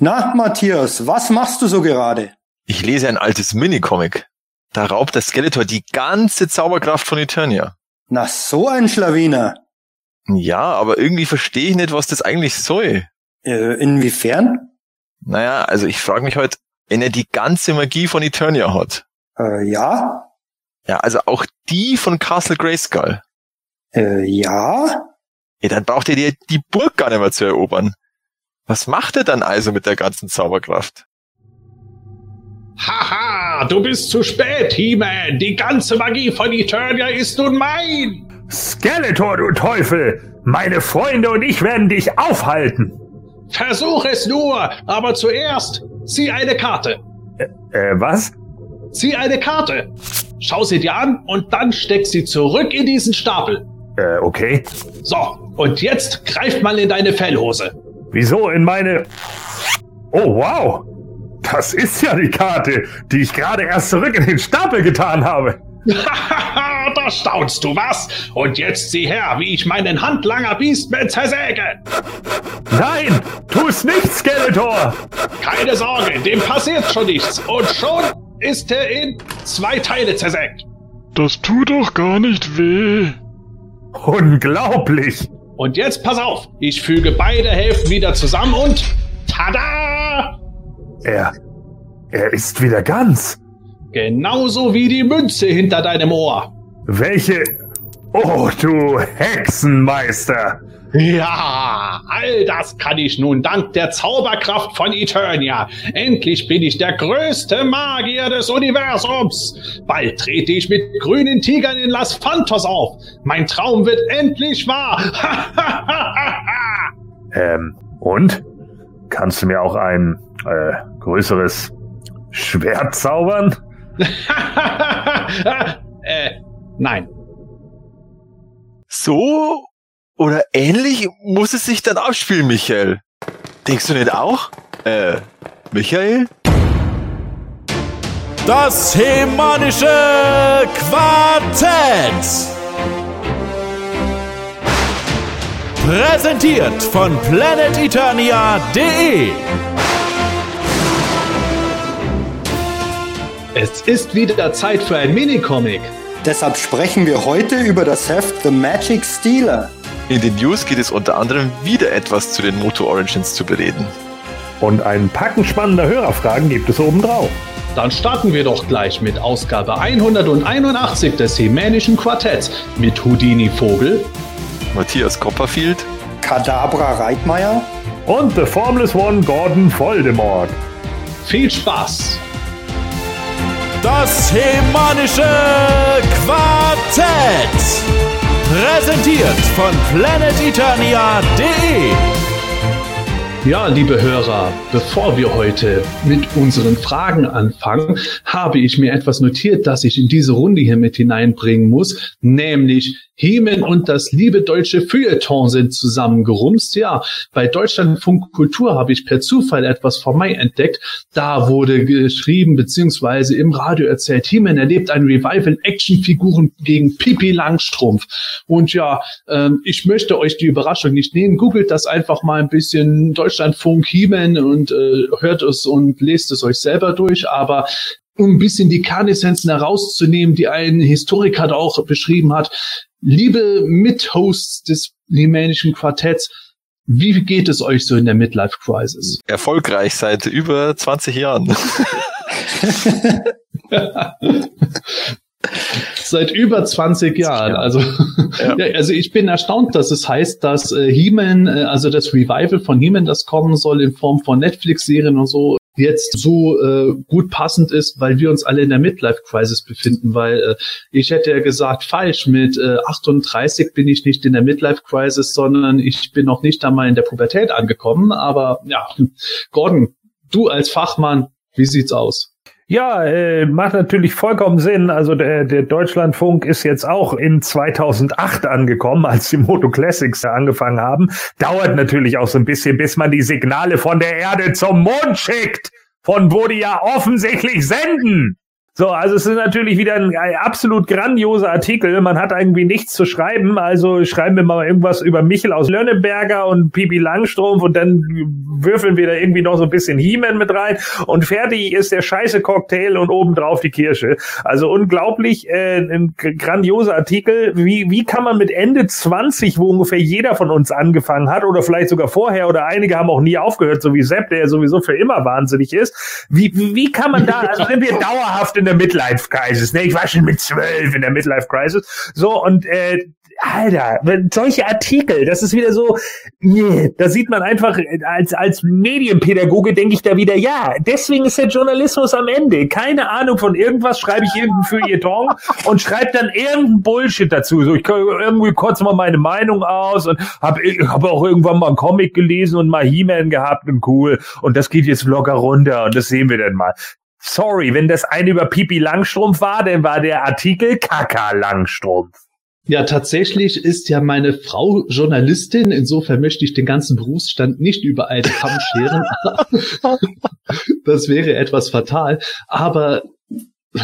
Na, Matthias, was machst du so gerade? Ich lese ein altes Minicomic. Da raubt der Skeletor die ganze Zauberkraft von Eternia. Na, so ein Schlawiner. Ja, aber irgendwie verstehe ich nicht, was das eigentlich soll. Äh, inwiefern? Naja, also ich frage mich heute, wenn er die ganze Magie von Eternia hat. Äh, ja? Ja, also auch die von Castle Grayskull. Äh, ja? Ja, dann braucht er die, die Burg gar nicht mehr zu erobern. Was macht er dann also mit der ganzen Zauberkraft? Haha, du bist zu spät, He-Man. Die ganze Magie von Eternia ist nun mein. Skeletor, du Teufel! Meine Freunde und ich werden dich aufhalten! Versuch es nur, aber zuerst zieh eine Karte. Äh, äh, was? Zieh eine Karte. Schau sie dir an und dann steck sie zurück in diesen Stapel. Äh, okay. So, und jetzt greift mal in deine Fellhose. Wieso in meine... Oh, wow! Das ist ja die Karte, die ich gerade erst zurück in den Stapel getan habe. da staunst du was? Und jetzt sieh her, wie ich meinen Handlanger Beastman zersäge. Nein, tu es nicht, Skeletor. Keine Sorge, dem passiert schon nichts. Und schon ist er in zwei Teile zersägt. Das tut doch gar nicht weh. Unglaublich. Und jetzt pass auf, ich füge beide Hälften wieder zusammen und tada! Er, er ist wieder ganz. Genauso wie die Münze hinter deinem Ohr. Welche? Oh, du Hexenmeister. Ja, all das kann ich nun dank der Zauberkraft von Eternia. Endlich bin ich der größte Magier des Universums. Bald trete ich mit grünen Tigern in Las Phantos auf. Mein Traum wird endlich wahr. ähm, und? Kannst du mir auch ein äh, größeres Schwert zaubern? äh, nein. So oder ähnlich muss es sich dann abspielen, Michael. Denkst du nicht auch? Äh, Michael? Das hemanische Quartett. Präsentiert von planeteternia.de. Es ist wieder Zeit für ein Minicomic. Deshalb sprechen wir heute über das Heft The Magic Stealer. In den News geht es unter anderem wieder etwas zu den Moto Origins zu bereden. Und ein Packen spannender Hörerfragen gibt es obendrauf. Dann starten wir doch gleich mit Ausgabe 181 des Hemänischen Quartetts mit Houdini Vogel, Matthias Copperfield, Kadabra Reitmeier und The Formless One Gordon Voldemort. Viel Spaß! Das Hemanische Quartett. Präsentiert von planeteternia.de. Ja, liebe Hörer, bevor wir heute mit unseren Fragen anfangen, habe ich mir etwas notiert, das ich in diese Runde hier mit hineinbringen muss, nämlich Hemen und das liebe deutsche Feuilleton sind zusammengerumst. Ja, bei Deutschlandfunk Kultur habe ich per Zufall etwas vor Mai entdeckt. Da wurde geschrieben beziehungsweise im Radio erzählt, Hemen erlebt ein Revival Actionfiguren gegen Pipi Langstrumpf. Und ja, ähm, ich möchte euch die Überraschung nicht nehmen. Googelt das einfach mal ein bisschen Deutschlandfunk Hemen und äh, hört es und lest es euch selber durch. Aber um ein bisschen die Kernessenzen herauszunehmen, die ein Historiker da auch beschrieben hat. Liebe Mithosts des Limänischen Quartetts, wie geht es euch so in der Midlife Crisis? Erfolgreich seit über 20 Jahren. Seit über 20 Jahren. Also, ja. ja. also ich bin erstaunt, dass es heißt, dass äh, He-Man, äh, also das Revival von He-Man, das kommen soll in Form von Netflix-Serien und so, jetzt so äh, gut passend ist, weil wir uns alle in der Midlife-Crisis befinden, weil äh, ich hätte ja gesagt, falsch, mit äh, 38 bin ich nicht in der Midlife-Crisis, sondern ich bin noch nicht einmal in der Pubertät angekommen, aber ja, Gordon, du als Fachmann, wie sieht's aus? Ja, äh, macht natürlich vollkommen Sinn. Also der, der Deutschlandfunk ist jetzt auch in 2008 angekommen, als die Moto Classics angefangen haben. Dauert natürlich auch so ein bisschen, bis man die Signale von der Erde zum Mond schickt, von wo die ja offensichtlich senden. So, also es ist natürlich wieder ein, ein absolut grandioser Artikel. Man hat irgendwie nichts zu schreiben. Also schreiben wir mal irgendwas über Michel aus Lönneberger und Pipi Langstrumpf und dann würfeln wir da irgendwie noch so ein bisschen He-Man mit rein und fertig ist der scheiße Cocktail und obendrauf die Kirsche. Also unglaublich, äh, ein grandioser Artikel. Wie, wie kann man mit Ende 20, wo ungefähr jeder von uns angefangen hat oder vielleicht sogar vorher oder einige haben auch nie aufgehört, so wie Sepp, der sowieso für immer wahnsinnig ist. Wie, wie kann man da, also sind wir dauerhaft in der Midlife Crisis, ne? Ich war schon mit zwölf in der Midlife Crisis. So, und äh, Alter, solche Artikel, das ist wieder so, nee, da sieht man einfach, als, als Medienpädagoge denke ich da wieder, ja, deswegen ist der Journalismus am Ende. Keine Ahnung von irgendwas, schreibe ich irgendein Feuilleton und schreibe dann irgendein Bullshit dazu. So, ich irgendwie kurz mal meine Meinung aus und habe hab auch irgendwann mal einen Comic gelesen und mal He-Man gehabt und cool. Und das geht jetzt locker runter und das sehen wir dann mal. Sorry, wenn das eine über Pipi Langstrumpf war, dann war der Artikel Kaka Langstrumpf. Ja, tatsächlich ist ja meine Frau Journalistin. Insofern möchte ich den ganzen Berufsstand nicht über einen Kamm scheren. das wäre etwas fatal. Aber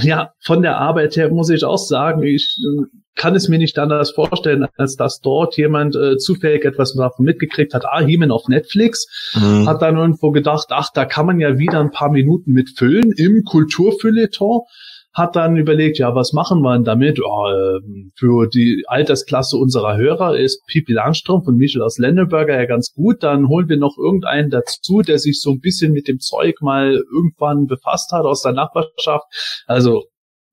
ja, von der Arbeit her muss ich auch sagen, ich äh, kann es mir nicht anders vorstellen, als dass dort jemand äh, zufällig etwas davon mitgekriegt hat. Ah, Heeman auf Netflix mhm. hat dann irgendwo gedacht, ach, da kann man ja wieder ein paar Minuten mitfüllen im Kulturfeuilleton hat dann überlegt, ja, was machen wir denn damit? Oh, ähm, für die Altersklasse unserer Hörer ist Pipi Langstrumpf und Michel aus Lenneberger ja ganz gut. Dann holen wir noch irgendeinen dazu, der sich so ein bisschen mit dem Zeug mal irgendwann befasst hat aus der Nachbarschaft. Also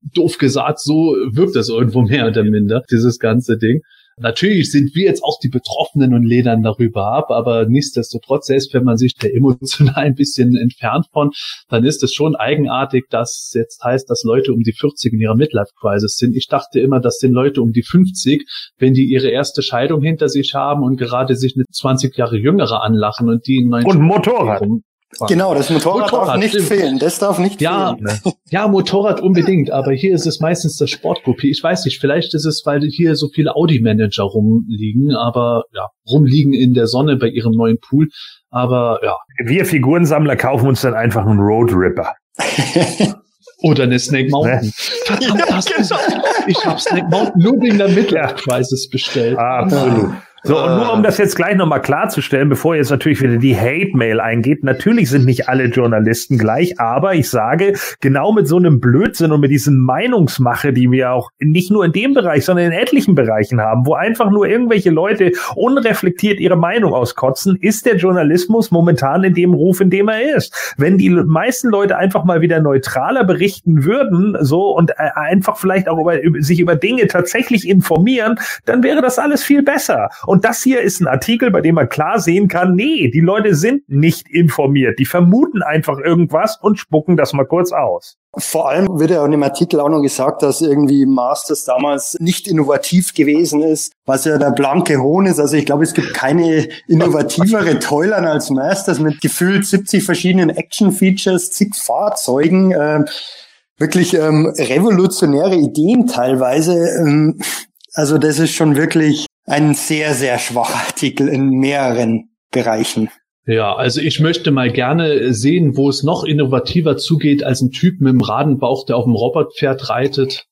doof gesagt, so wirkt es irgendwo mehr oder minder, dieses ganze Ding. Natürlich sind wir jetzt auch die Betroffenen und ledern darüber ab, aber nichtsdestotrotz, selbst wenn man sich da emotional ein bisschen entfernt von, dann ist es schon eigenartig, dass jetzt heißt, dass Leute um die 40 in ihrer Midlife-Crisis sind. Ich dachte immer, das sind Leute um die 50, wenn die ihre erste Scheidung hinter sich haben und gerade sich eine 20 Jahre jüngere anlachen und die in neuen Und Motorrad. Genau, das Motorrad, Motorrad darf nicht stimmt. fehlen. Das darf nicht ja, fehlen. Ne? Ja, Motorrad unbedingt, aber hier ist es meistens das Sportgruppe. Ich weiß nicht, vielleicht ist es, weil hier so viele Audi-Manager rumliegen, aber ja, rumliegen in der Sonne bei ihrem neuen Pool. Aber ja. Wir Figurensammler kaufen uns dann einfach einen Road Ripper. Oder eine Snake Mountain. Ne? Verdammt, ja, genau. ich habe Snake Mountain nur wegen der Midlife Crisis bestellt. Absolut. So, und nur um das jetzt gleich nochmal klarzustellen, bevor jetzt natürlich wieder die Hate-Mail eingeht, natürlich sind nicht alle Journalisten gleich, aber ich sage, genau mit so einem Blödsinn und mit diesen Meinungsmache, die wir auch nicht nur in dem Bereich, sondern in etlichen Bereichen haben, wo einfach nur irgendwelche Leute unreflektiert ihre Meinung auskotzen, ist der Journalismus momentan in dem Ruf, in dem er ist. Wenn die meisten Leute einfach mal wieder neutraler berichten würden, so und äh, einfach vielleicht auch über, sich über Dinge tatsächlich informieren, dann wäre das alles viel besser. Und das hier ist ein Artikel, bei dem man klar sehen kann, nee, die Leute sind nicht informiert. Die vermuten einfach irgendwas und spucken das mal kurz aus. Vor allem wird ja in dem Artikel auch noch gesagt, dass irgendwie Masters damals nicht innovativ gewesen ist, was ja der blanke Hohn ist. Also ich glaube, es gibt keine innovativere Toilern als Masters mit gefühlt 70 verschiedenen Action-Features, zig Fahrzeugen, äh, wirklich ähm, revolutionäre Ideen teilweise. Ähm, also das ist schon wirklich ein sehr, sehr schwacher Artikel in mehreren Bereichen. Ja, also ich möchte mal gerne sehen, wo es noch innovativer zugeht als ein Typ mit dem Radenbauch, der auf dem Robotpferd reitet.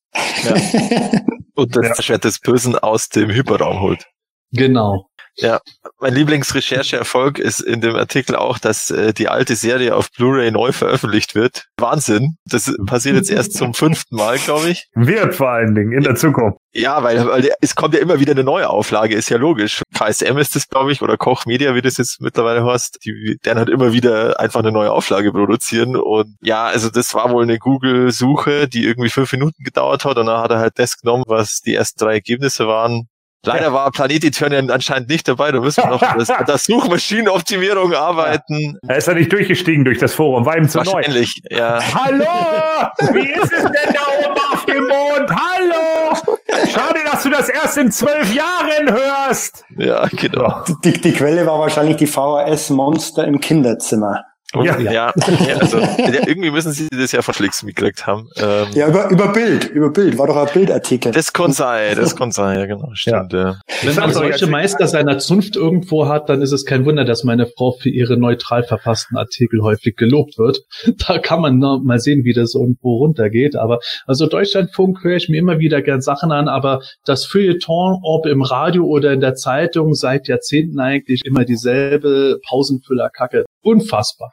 Ja. Und das ja. Schwert des Bösen aus dem Hyperraum holt. Genau. Ja, mein Lieblingsrechercheerfolg ist in dem Artikel auch, dass äh, die alte Serie auf Blu-ray neu veröffentlicht wird. Wahnsinn. Das passiert jetzt erst zum fünften Mal, glaube ich. Wird vor allen Dingen in der Zukunft. Ja, weil, weil es kommt ja immer wieder eine neue Auflage, ist ja logisch. KSM ist das, glaube ich, oder Koch Media, wie das jetzt mittlerweile heißt. Die werden halt immer wieder einfach eine neue Auflage produzieren. Und ja, also das war wohl eine Google-Suche, die irgendwie fünf Minuten gedauert hat. Und dann hat er halt das genommen, was die ersten drei Ergebnisse waren Leider war Planet Eternian anscheinend nicht dabei. Da müssen wir noch das, das Suchmaschinenoptimierung arbeiten. Er ist ja nicht durchgestiegen durch das Forum, war ihm zu Wahrscheinlich, neu. ja. Hallo! Wie ist es denn da oben auf dem Mond? Hallo! Schade, dass du das erst in zwölf Jahren hörst. Ja, genau. Die, die Quelle war wahrscheinlich die VHS Monster im Kinderzimmer. Und, Ja. ja. Ja, also ja, irgendwie müssen sie das ja von Flix mitgekriegt haben. Ähm, Ja, über, über Bild, über Bild, war doch ein Bildartikel. Das kann sein, das kann sein, ja genau, stimmt. Ja. Wenn man solche Meister seiner Zunft irgendwo hat, dann ist es kein Wunder, dass meine Frau für ihre neutral verfassten Artikel häufig gelobt wird. Da kann man noch mal sehen, wie das irgendwo runtergeht. Aber also Deutschlandfunk höre ich mir immer wieder gern Sachen an, aber das Feuilleton, ob im Radio oder in der Zeitung, seit Jahrzehnten eigentlich immer dieselbe Pausenfüllerkacke. Unfassbar.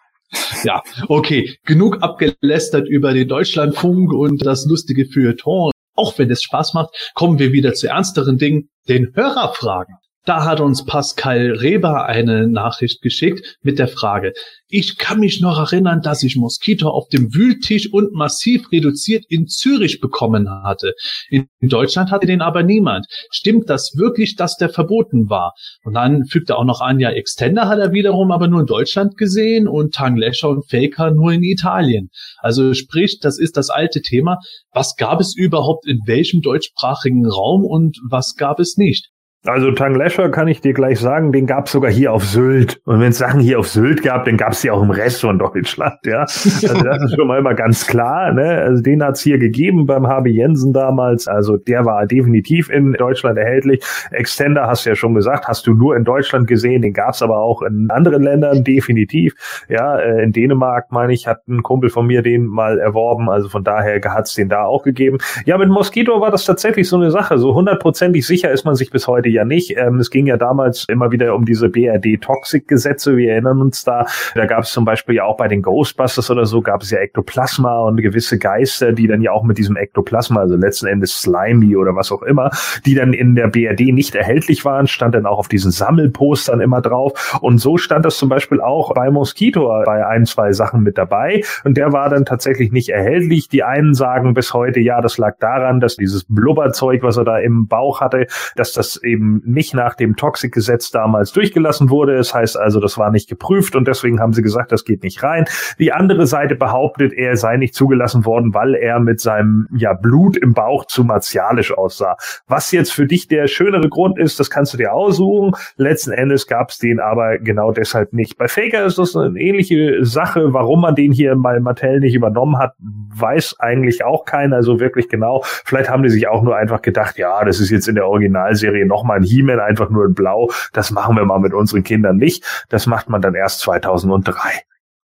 Ja, okay, genug abgelästert über den Deutschlandfunk und das lustige Feuilleton. Auch wenn es Spaß macht, kommen wir wieder zu ernsteren Dingen, den Hörerfragen. Da hat uns Pascal Reber eine Nachricht geschickt mit der Frage, ich kann mich noch erinnern, dass ich Moskito auf dem Wühltisch und massiv reduziert in Zürich bekommen hatte. In Deutschland hatte den aber niemand. Stimmt das wirklich, dass der verboten war? Und dann fügt er auch noch an, ja, Extender hat er wiederum aber nur in Deutschland gesehen und Tanglescher und Faker nur in Italien. Also sprich, das ist das alte Thema. Was gab es überhaupt in welchem deutschsprachigen Raum und was gab es nicht? Also Tang Lesher kann ich dir gleich sagen, den gab's sogar hier auf Sylt. Und wenn es Sachen hier auf Sylt gab, dann gab's die auch im Rest von Deutschland, ja. Also das ist schon mal immer ganz klar, ne? Also den hat's hier gegeben beim HB Jensen damals. Also der war definitiv in Deutschland erhältlich. Extender hast du ja schon gesagt, hast du nur in Deutschland gesehen, den gab's aber auch in anderen Ländern definitiv. Ja, äh, in Dänemark, meine ich, hat ein Kumpel von mir den mal erworben. Also von daher hat's den da auch gegeben. Ja, mit Mosquito war das tatsächlich so eine Sache. So hundertprozentig sicher ist man sich bis heute ja nicht. Ähm, es ging ja damals immer wieder um diese BRD-Toxic-Gesetze. Wir erinnern uns da. Da gab es zum Beispiel ja auch bei den Ghostbusters oder so, gab es ja Ektoplasma und gewisse Geister, die dann ja auch mit diesem Ektoplasma, also letzten Endes Slimy oder was auch immer, die dann in der BRD nicht erhältlich waren, stand dann auch auf diesen Sammelpostern immer drauf. Und so stand das zum Beispiel auch bei Mosquito bei ein, zwei Sachen mit dabei. Und der war dann tatsächlich nicht erhältlich. Die einen sagen bis heute, ja, das lag daran, dass dieses Blubberzeug, was er da im Bauch hatte, dass das eben nicht nach dem Toxic-Gesetz damals durchgelassen wurde. Das heißt also, das war nicht geprüft und deswegen haben sie gesagt, das geht nicht rein. Die andere Seite behauptet, er sei nicht zugelassen worden, weil er mit seinem ja, Blut im Bauch zu martialisch aussah. Was jetzt für dich der schönere Grund ist, das kannst du dir aussuchen. Letzten Endes gab es den aber genau deshalb nicht. Bei Faker ist das eine ähnliche Sache. Warum man den hier bei Mattel nicht übernommen hat, weiß eigentlich auch keiner so wirklich genau. Vielleicht haben die sich auch nur einfach gedacht, ja, das ist jetzt in der Originalserie nochmal ein He-Man, einfach nur in Blau. Das machen wir mal mit unseren Kindern nicht. Das macht man dann erst 2003.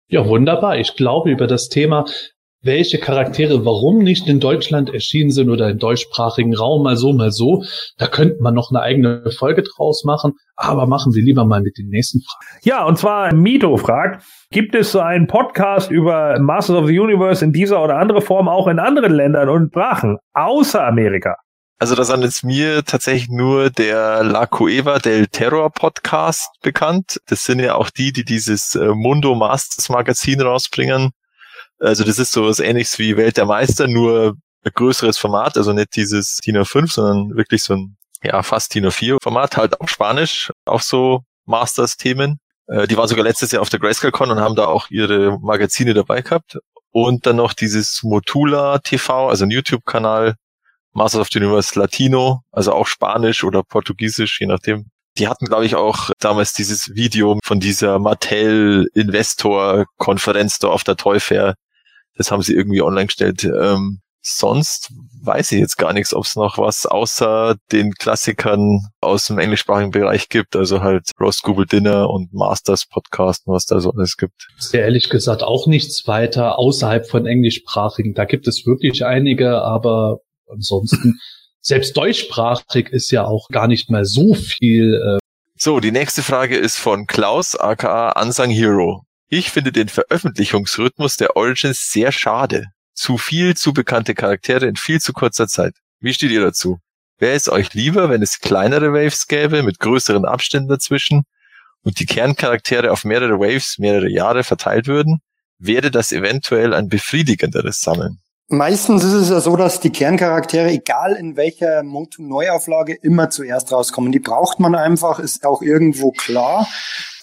Ja, wunderbar. Ich glaube, über das Thema, welche Charaktere warum nicht in Deutschland erschienen sind oder im deutschsprachigen Raum, mal so, mal so, da könnte man noch eine eigene Folge draus machen. Aber machen wir lieber mal mit den nächsten Fragen. Ja, und zwar Mito fragt, gibt es so einen Podcast über Masters of the Universe in dieser oder andere Form auch in anderen Ländern und Sprachen, außer Amerika? Also da sind jetzt mir tatsächlich nur der La Cueva del Terror Podcast bekannt. Das sind ja auch die, die dieses äh, Mundo Masters Magazin rausbringen. Also das ist sowas ähnliches wie Welt der Meister, nur ein größeres Format, also nicht dieses DIN A5, sondern wirklich so ein ja fast DIN A4 Format, halt auch Spanisch, auch so Masters-Themen. Äh, die waren sogar letztes Jahr auf der Grayscale Con und haben da auch ihre Magazine dabei gehabt. Und dann noch dieses Motula TV, also ein YouTube-Kanal, Masters of the Universe Latino, also auch Spanisch oder Portugiesisch, je nachdem. Die hatten, glaube ich, auch damals dieses Video von dieser Mattel Investor Konferenz da auf der Toy Fair. Das haben sie irgendwie online gestellt. Ähm, sonst weiß ich jetzt gar nichts, ob es noch was außer den Klassikern aus dem englischsprachigen Bereich gibt. Also halt Roast Google Dinner und Masters Podcast und was da so alles gibt. Sehr ehrlich gesagt auch nichts weiter außerhalb von englischsprachigen. Da gibt es wirklich einige, aber ansonsten selbst deutschsprachig ist ja auch gar nicht mehr so viel. Äh So, die nächste Frage ist von Klaus, aka Unsung Hero. Ich finde den Veröffentlichungsrhythmus der Origins sehr schade. Zu viel zu bekannte Charaktere in viel zu kurzer Zeit. Wie steht ihr dazu? Wäre es euch lieber, wenn es kleinere Waves gäbe, mit größeren Abständen dazwischen und die Kerncharaktere auf mehrere Waves, mehrere Jahre verteilt würden? Wäre das eventuell ein befriedigenderes Sammeln? Meistens ist es ja so, dass die Kerncharaktere, egal in welcher Motu-Neuauflage, immer zuerst rauskommen. Die braucht man einfach, ist auch irgendwo klar.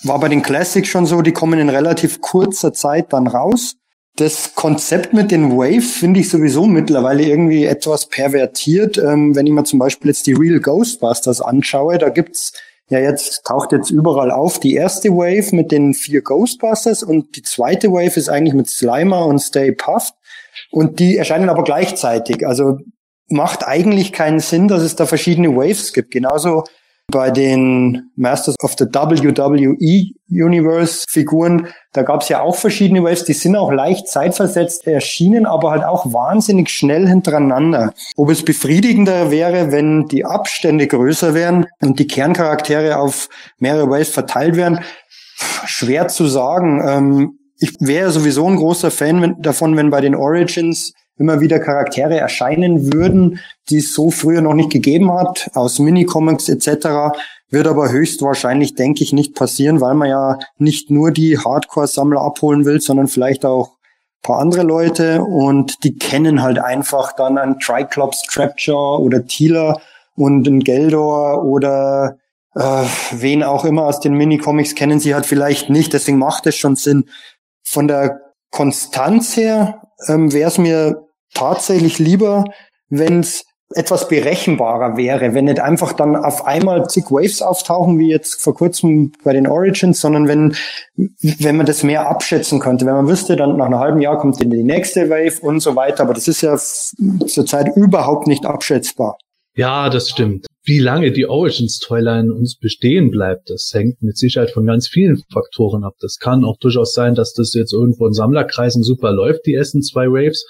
War bei den Classics schon so, die kommen in relativ kurzer Zeit dann raus. Das Konzept mit den Waves finde ich sowieso mittlerweile irgendwie etwas pervertiert. Ähm, wenn ich mir zum Beispiel jetzt die Real Ghostbusters anschaue, da gibt's ja jetzt taucht jetzt überall auf die erste Wave mit den vier Ghostbusters und die zweite Wave ist eigentlich mit Slimer und Stay Puft und die erscheinen aber gleichzeitig. Also macht eigentlich keinen Sinn, dass es da verschiedene Waves gibt. Genauso bei den Masters of the WWE Universe Figuren, da gab es ja auch verschiedene Waves, die sind auch leicht zeitversetzt erschienen, aber halt auch wahnsinnig schnell hintereinander. Ob es befriedigender wäre, wenn die Abstände größer wären und die Kerncharaktere auf mehrere Waves verteilt wären, schwer zu sagen. Ähm, ich wäre sowieso ein großer Fan davon, wenn bei den Origins immer wieder Charaktere erscheinen würden, die es so früher noch nicht gegeben hat, aus Minicomics etc. Wird aber höchstwahrscheinlich, denke ich, nicht passieren, weil man ja nicht nur die Hardcore-Sammler abholen will, sondern vielleicht auch paar andere Leute und die kennen halt einfach dann einen Triclops Trapjaw oder Thieler und einen Geldor oder äh, wen auch immer aus den Minicomics kennen sie halt vielleicht nicht. Deswegen macht es schon Sinn. Von der Konstanz her ähm, wäre es mir tatsächlich lieber, wenn es etwas berechenbarer wäre, wenn nicht einfach dann auf einmal zig Waves auftauchen, wie jetzt vor kurzem bei den Origins, sondern wenn, wenn man das mehr abschätzen könnte, wenn man wüsste, dann nach einem halben Jahr kommt die nächste Wave und so weiter, aber das ist ja zurzeit überhaupt nicht abschätzbar. Ja, das stimmt. Wie lange die Origins-Toyline uns bestehen bleibt, das hängt mit Sicherheit von ganz vielen Faktoren ab. Das kann auch durchaus sein, dass das jetzt irgendwo in Sammlerkreisen super läuft, die ersten zwei Waves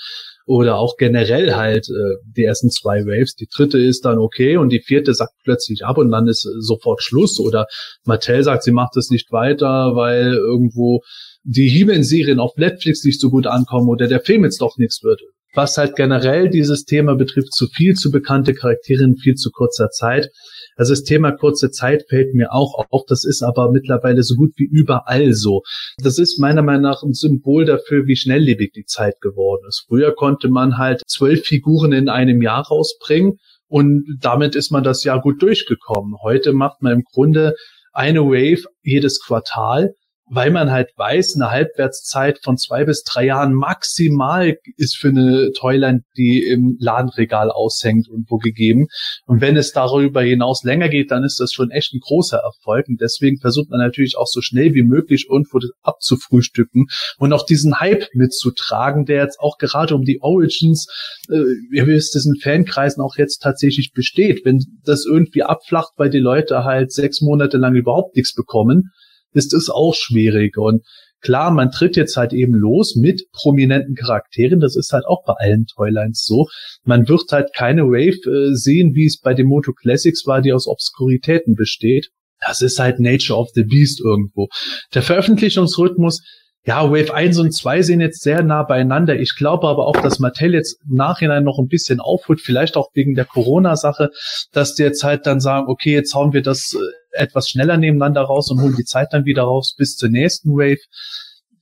oder auch generell halt äh, die ersten zwei Waves. Die dritte ist dann okay und die vierte sagt plötzlich ab und dann ist sofort Schluss oder Mattel sagt, sie macht es nicht weiter, weil irgendwo die He-Man-Serien auf Netflix nicht so gut ankommen oder der Film jetzt doch nichts wird. Was halt generell dieses Thema betrifft, zu viel zu bekannte Charaktere in viel zu kurzer Zeit. Also das Thema kurze Zeit fällt mir auch auf. Das ist aber mittlerweile so gut wie überall so. Das ist meiner Meinung nach ein Symbol dafür, wie schnelllebig die Zeit geworden ist. Früher konnte man halt zwölf Figuren in einem Jahr rausbringen und damit ist man das Jahr gut durchgekommen. Heute macht man im Grunde eine Wave jedes Quartal weil man halt weiß, eine Halbwertszeit von zwei bis drei Jahren maximal ist für eine Toyline, die im Ladenregal aushängt und wo gegeben. Und wenn es darüber hinaus länger geht, dann ist das schon echt ein großer Erfolg. Und deswegen versucht man natürlich auch so schnell wie möglich irgendwo das abzufrühstücken und auch diesen Hype mitzutragen, der jetzt auch gerade um die Origins, äh, ihr wisst, diesen Fankreisen auch jetzt tatsächlich besteht. Wenn das irgendwie abflacht, weil die Leute halt sechs Monate lang überhaupt nichts bekommen, ist es auch schwierig. Und klar, man tritt jetzt halt eben los mit prominenten Charakteren. Das ist halt auch bei allen Toylines so. Man wird halt keine Wave äh, sehen, wie es bei den Moto Classics war, die aus Obskuritäten besteht. Das ist halt Nature of the Beast irgendwo. Der Veröffentlichungsrhythmus ja, Wave 1 und 2 sind jetzt sehr nah beieinander. Ich glaube aber auch, dass Mattel jetzt im Nachhinein noch ein bisschen aufholt, vielleicht auch wegen der Corona-Sache, dass die jetzt halt dann sagen, okay, jetzt hauen wir das äh, etwas schneller nebeneinander raus und holen die Zeit dann wieder raus bis zur nächsten Wave.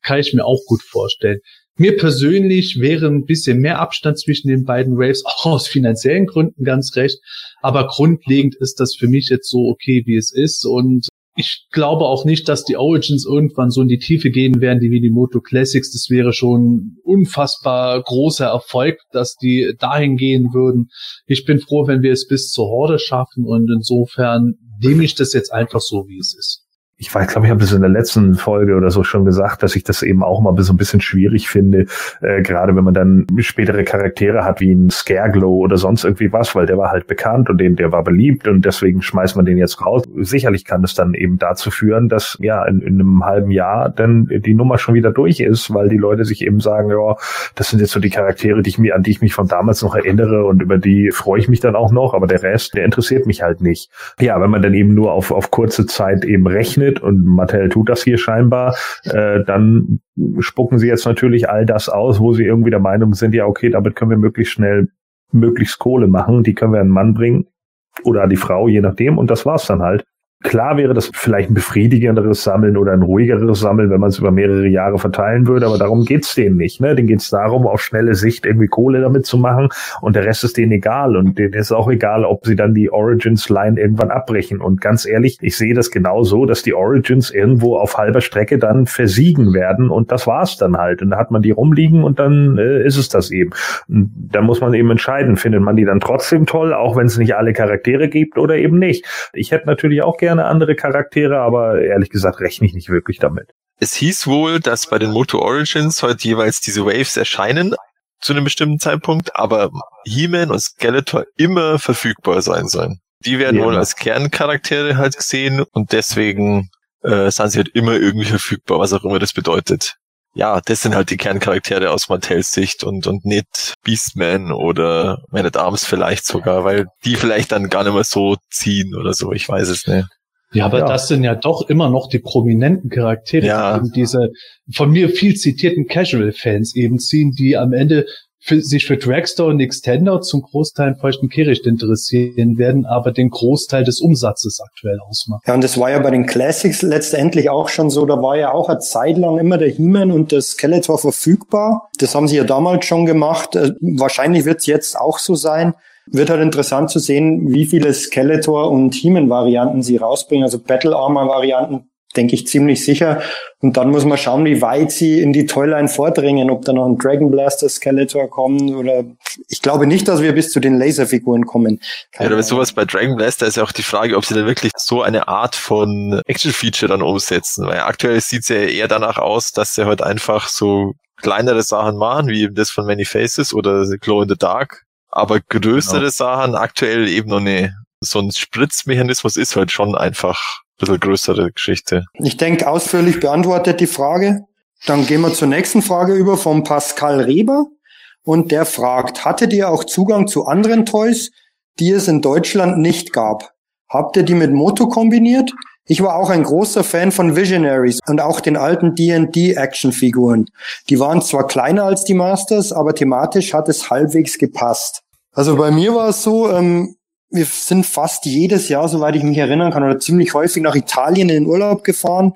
Kann ich mir auch gut vorstellen. Mir persönlich wäre ein bisschen mehr Abstand zwischen den beiden Waves, auch aus finanziellen Gründen ganz recht. Aber grundlegend ist das für mich jetzt so okay, wie es ist. Und ich glaube auch nicht, dass die Origins irgendwann so in die Tiefe gehen werden, wie die Moto Classics. Das wäre schon unfassbar großer Erfolg, dass die dahin gehen würden. Ich bin froh, wenn wir es bis zur Horde schaffen und insofern nehme ich das jetzt einfach so, wie es ist ich weiß, glaube ich, habe das in der letzten Folge oder so schon gesagt, dass ich das eben auch mal so ein bisschen schwierig finde, äh, gerade wenn man dann spätere Charaktere hat wie ein Scareglow oder sonst irgendwie was, weil der war halt bekannt und den, der war beliebt und deswegen schmeißt man den jetzt raus. Sicherlich kann es dann eben dazu führen, dass ja in, in einem halben Jahr dann die Nummer schon wieder durch ist, weil die Leute sich eben sagen, ja, das sind jetzt so die Charaktere, die ich mir, an die ich mich von damals noch erinnere und über die freue ich mich dann auch noch, aber der Rest, der interessiert mich halt nicht. Ja, wenn man dann eben nur auf, auf kurze Zeit eben rechnet, findet, und Mattel tut das hier scheinbar, äh, dann spucken sie jetzt natürlich all das aus, wo sie irgendwie der Meinung sind, ja, okay, damit können wir möglichst schnell möglichst Kohle machen, die können wir an den Mann bringen oder an die Frau, je nachdem, und das war's dann halt. Klar wäre das vielleicht ein befriedigenderes Sammeln oder ein ruhigeres Sammeln, wenn man es über mehrere Jahre verteilen würde, aber darum geht's denen nicht. Ne? Denen geht's darum, auf schnelle Sicht irgendwie Kohle damit zu machen und der Rest ist denen egal und denen ist auch egal, ob sie dann die Origins-Line irgendwann abbrechen. Und ganz ehrlich, ich sehe das genau so, dass die Origins irgendwo auf halber Strecke dann versiegen werden und das war's dann halt. Und da hat man die rumliegen und dann äh, ist es das eben. Und da muss man eben entscheiden, findet man die dann trotzdem toll, auch wenn es nicht alle Charaktere gibt oder eben nicht. Ich hätte natürlich auch gerne gerne andere Charaktere, aber ehrlich gesagt rechne ich nicht wirklich damit. Es hieß wohl, dass bei den Moto Origins heute jeweils diese Waves erscheinen zu einem bestimmten Zeitpunkt, aber He-Man und Skeletor immer verfügbar sein sollen. Die werden Ja. wohl als Kerncharaktere halt gesehen und deswegen äh, sind sie halt immer irgendwie verfügbar, was auch immer das bedeutet. Ja, das sind halt die Kerncharaktere aus Mantels Sicht und, und nicht Beastman oder Man at Arms vielleicht sogar, weil die vielleicht dann gar nicht mehr so ziehen oder so, ich weiß es nicht. Ja, aber Ja. das sind ja doch immer noch die prominenten Charaktere, Ja. die eben diese von mir viel zitierten Casual-Fans eben ziehen, die am Ende für, sich für Dragstore und Extender zum Großteil in feuchten Kehricht interessieren werden, aber den Großteil des Umsatzes aktuell ausmachen. Ja, und das war ja bei den Classics letztendlich auch schon so. Da war ja auch eine Zeit lang immer der He-Man und der Skeletor verfügbar. Das haben sie ja damals schon gemacht. Äh, Wahrscheinlich wird es jetzt auch so sein. Wird halt interessant zu sehen, wie viele Skeletor- und He-Man-Varianten sie rausbringen. Also Battle Armor-Varianten, denke ich ziemlich sicher. Und dann muss man schauen, wie weit sie in die Toyline vordringen, ob da noch ein Dragon Blaster Skeletor kommt oder ich glaube nicht, dass wir bis zu den Laserfiguren kommen. Ja, Keine bei Ahnung. sowas bei Dragon Blaster ist ja auch die Frage, ob sie da wirklich so eine Art von Action-Feature dann umsetzen. Weil aktuell sieht es ja eher danach aus, dass sie halt einfach so kleinere Sachen machen, wie eben das von Many Faces oder Glow in the Dark. Aber größere Genau. Sachen aktuell eben noch nicht. So ein Spritzmechanismus ist halt schon einfach ein bisschen größere Geschichte. Ich denke, ausführlich beantwortet die Frage. Dann gehen wir zur nächsten Frage über von Pascal Reber. Und der fragt, hattet ihr auch Zugang zu anderen Toys, die es in Deutschland nicht gab? Habt ihr die mit Moto kombiniert? Ich war auch ein großer Fan von Visionaries und auch den alten D&D Actionfiguren. Die waren zwar kleiner als die Masters, aber thematisch hat es halbwegs gepasst. Also bei mir war es so, ähm, wir sind fast jedes Jahr, soweit ich mich erinnern kann, oder ziemlich häufig nach Italien in den Urlaub gefahren.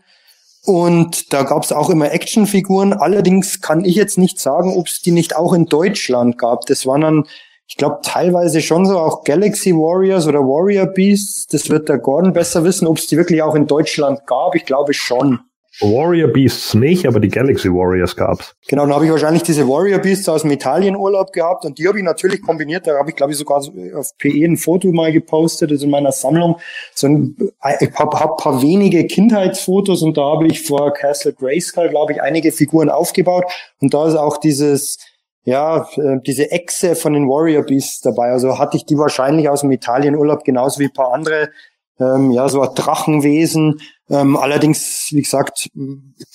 Und da gab es auch immer Actionfiguren. Allerdings kann ich jetzt nicht sagen, ob es die nicht auch in Deutschland gab. Das waren dann, ich glaube, teilweise schon so auch Galaxy Warriors oder Warrior Beasts. Das wird der Gordon besser wissen, ob es die wirklich auch in Deutschland gab. Ich glaube schon. Warrior Beasts nicht, aber die Galaxy Warriors gab's. Genau, dann habe ich wahrscheinlich diese Warrior Beasts aus dem Italienurlaub gehabt und die habe ich natürlich kombiniert. Da habe ich, glaube ich, sogar so auf PE ein Foto mal gepostet, das ist in meiner Sammlung. So ein, ich habe hab paar wenige Kindheitsfotos und da habe ich vor Castle Grayskull, glaube ich, einige Figuren aufgebaut und da ist auch dieses ja, äh, diese Echse von den Warrior Beasts dabei. Also hatte ich die wahrscheinlich aus dem Italienurlaub genauso wie ein paar andere ähm, ja, so ein Drachenwesen. Ähm, allerdings, wie gesagt,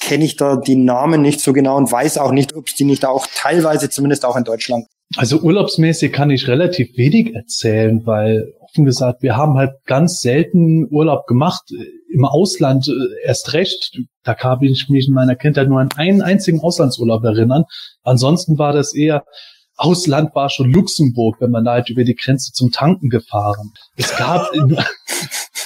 kenne ich da die Namen nicht so genau und weiß auch nicht, ob es die nicht auch teilweise zumindest auch in Deutschland. Also urlaubsmäßig kann ich relativ wenig erzählen, weil offen gesagt, wir haben halt ganz selten Urlaub gemacht. Im Ausland äh, erst recht. Da kann ich mich in meiner Kindheit nur an einen einzigen Auslandsurlaub erinnern. Ansonsten war das eher Ausland war schon Luxemburg, wenn man da halt über die Grenze zum Tanken gefahren. Es gab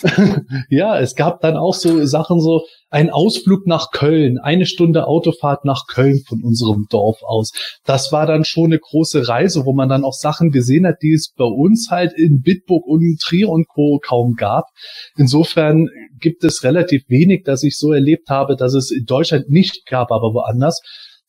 ja, es gab dann auch so Sachen so, ein Ausflug nach Köln, eine Stunde Autofahrt nach Köln von unserem Dorf aus. Das war dann schon eine große Reise, wo man dann auch Sachen gesehen hat, die es bei uns halt in Bitburg und Trier und Co. kaum gab. Insofern gibt es relativ wenig, dass ich so erlebt habe, dass es in Deutschland nicht gab, aber woanders.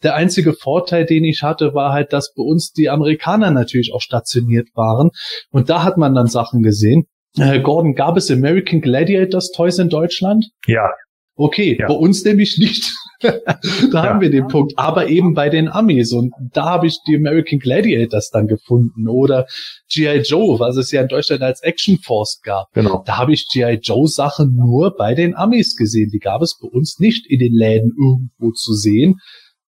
Der einzige Vorteil, den ich hatte, war halt, dass bei uns die Amerikaner natürlich auch stationiert waren. Und da hat man dann Sachen gesehen. Äh, Gordon, gab es American Gladiators Toys in Deutschland? Ja, Okay, Ja. bei uns nämlich nicht. da haben wir den Punkt. Aber eben bei den Amis. Und da habe ich die American Gladiators dann gefunden. Oder G.I. Joe, was es ja in Deutschland als Action Force gab. genau. Da habe ich G.I. Joe Sachen nur bei den Amis gesehen. Die gab es bei uns nicht in den Läden irgendwo zu sehen.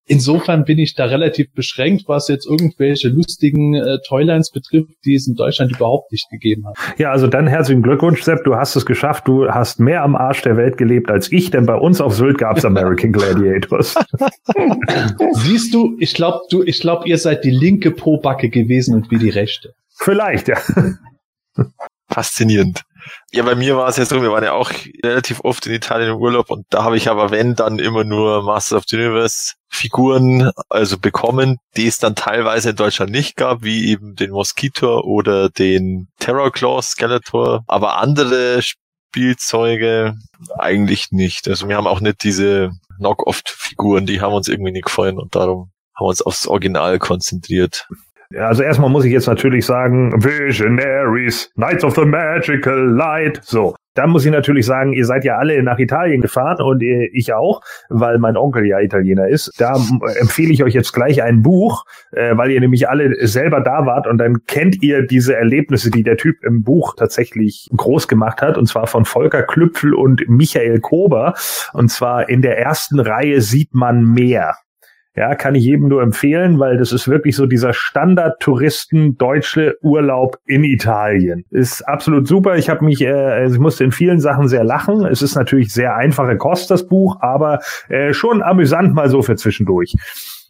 Insofern bin ich da relativ beschränkt, was jetzt irgendwelche lustigen äh, Toylines betrifft, die es in Deutschland überhaupt nicht gegeben hat. Ja, also dann herzlichen Glückwunsch, Sepp. Du hast es geschafft. Du hast mehr am Arsch der Welt gelebt als ich, denn bei uns auf Sylt gab's American Gladiators. Siehst du, ich glaube, du, ich glaube, ihr seid die linke Pobacke gewesen und wir die rechte. Vielleicht, ja. Faszinierend. Ja, bei mir war es ja so, wir waren ja auch relativ oft in Italien im Urlaub und da habe ich aber, wenn, dann immer nur Masters of the Universe Figuren also bekommen, die es dann teilweise in Deutschland nicht gab, wie eben den Mosquito oder den Terror Claw Skeletor, aber andere Spielzeuge eigentlich nicht. Also wir haben auch nicht diese Knock-Off-Figuren, die haben uns irgendwie nicht gefallen und darum haben wir uns aufs Original konzentriert. Also erstmal muss ich jetzt natürlich sagen, Visionaries, Knights of the Magical Light. So. Da muss ich natürlich sagen, ihr seid ja alle nach Italien gefahren und ich auch, weil mein Onkel ja Italiener ist. Da empfehle ich euch jetzt gleich ein Buch, äh, weil ihr nämlich alle selber da wart und dann kennt ihr diese Erlebnisse, die der Typ im Buch tatsächlich groß gemacht hat, und zwar von Volker Klüpfel und Michael Kober. Und zwar in der ersten Reihe sieht man mehr. Ja, kann ich jedem nur empfehlen, weil das ist wirklich so dieser Standard-Touristen deutsche Urlaub in Italien. Ist absolut super. Ich habe mich, äh, also ich musste in vielen Sachen sehr lachen. Es ist natürlich sehr einfache Kost, das Buch, aber äh, schon amüsant mal so für zwischendurch.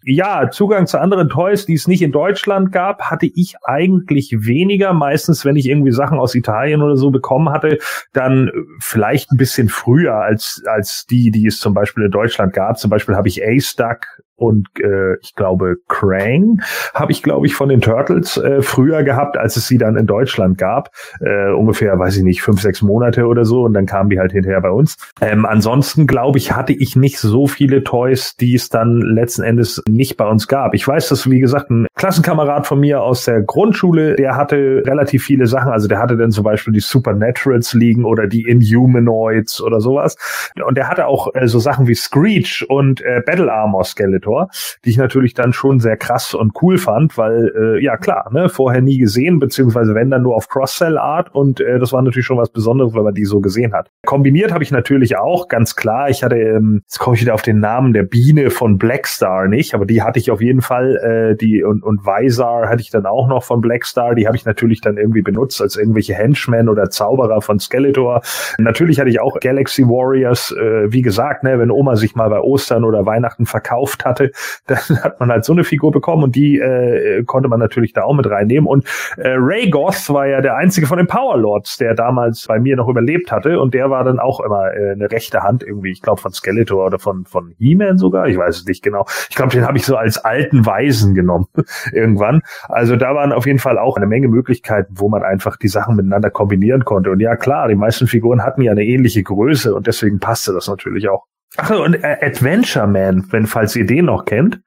Ja, Zugang zu anderen Toys, die es nicht in Deutschland gab, hatte ich eigentlich weniger. Meistens, wenn ich irgendwie Sachen aus Italien oder so bekommen hatte, dann vielleicht ein bisschen früher als, als die, die es zum Beispiel in Deutschland gab. Zum Beispiel habe ich Ace Duck und äh, ich glaube Krang habe ich glaube ich von den Turtles äh, früher gehabt, als es sie dann in Deutschland gab, äh, ungefähr weiß ich nicht fünf sechs Monate oder so. Und dann kamen die halt hinterher bei uns. Ähm, ansonsten glaube ich hatte ich nicht so viele Toys, die es dann letzten Endes nicht bei uns gab. Ich weiß, dass wie gesagt ein Klassenkamerad von mir aus der Grundschule, der hatte relativ viele Sachen, also der hatte dann zum Beispiel die Supernaturals liegen oder die Inhumanoids oder sowas. Und der hatte auch äh, so Sachen wie Screech und äh, Battle Armor Skeleton Editor, die ich natürlich dann schon sehr krass und cool fand, weil äh, ja klar, ne, vorher nie gesehen, beziehungsweise wenn dann nur auf Cross-Sell-Art und äh, das war natürlich schon was Besonderes, weil man die so gesehen hat. Kombiniert habe ich natürlich auch, ganz klar, ich hatte, ähm, jetzt komme ich wieder auf den Namen der Biene von Blackstar nicht, aber die hatte ich auf jeden Fall, äh, die und, und Visar hatte ich dann auch noch von Blackstar, die habe ich natürlich dann irgendwie benutzt als irgendwelche Henchmen oder Zauberer von Skeletor. Natürlich hatte ich auch Galaxy Warriors, äh, wie gesagt, ne, wenn Oma sich mal bei Ostern oder Weihnachten verkauft hat, hatte, dann hat man halt so eine Figur bekommen und die äh, konnte man natürlich da auch mit reinnehmen. Und äh, Ray Goth war ja der einzige von den Power Lords, der damals bei mir noch überlebt hatte und der war dann auch immer äh, eine rechte Hand irgendwie, ich glaube von Skeletor oder von von He-Man sogar, ich weiß es nicht genau. Ich glaube, den habe ich so als alten Weisen genommen irgendwann. Also da waren auf jeden Fall auch eine Menge Möglichkeiten, wo man einfach die Sachen miteinander kombinieren konnte. Und ja klar, die meisten Figuren hatten ja eine ähnliche Größe und deswegen passte das natürlich auch. Ach und äh, Adventure Man, wenn falls ihr den noch kennt.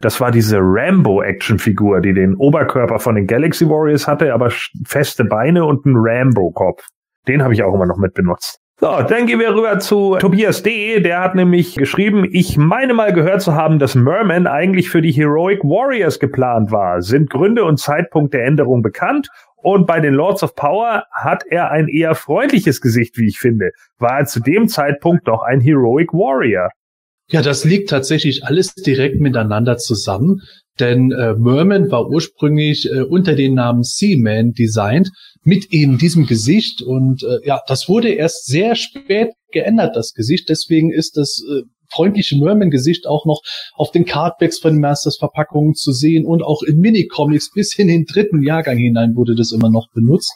Das war diese Rambo-Actionfigur, die den Oberkörper von den Galaxy Warriors hatte, aber feste Beine und einen Rambo-Kopf. Den habe ich auch immer noch mit benutzt. So, dann gehen wir rüber zu Tobias D. Der hat nämlich geschrieben, ich meine mal gehört zu haben, dass Merman eigentlich für die Heroic Warriors geplant war. Sind Gründe und Zeitpunkt der Änderung bekannt? Und bei den Lords of Power hat er ein eher freundliches Gesicht, wie ich finde. War er zu dem Zeitpunkt doch ein Heroic Warrior? Ja, das liegt tatsächlich alles direkt miteinander zusammen, denn äh, Merman war ursprünglich äh, unter dem Namen Seaman designt, mit eben diesem Gesicht und äh, ja, das wurde erst sehr spät geändert, das Gesicht, deswegen ist das äh, freundliche Merman-Gesicht auch noch auf den Cardbacks von Masters-Verpackungen zu sehen und auch in Minicomics bis in den dritten Jahrgang hinein wurde das immer noch benutzt.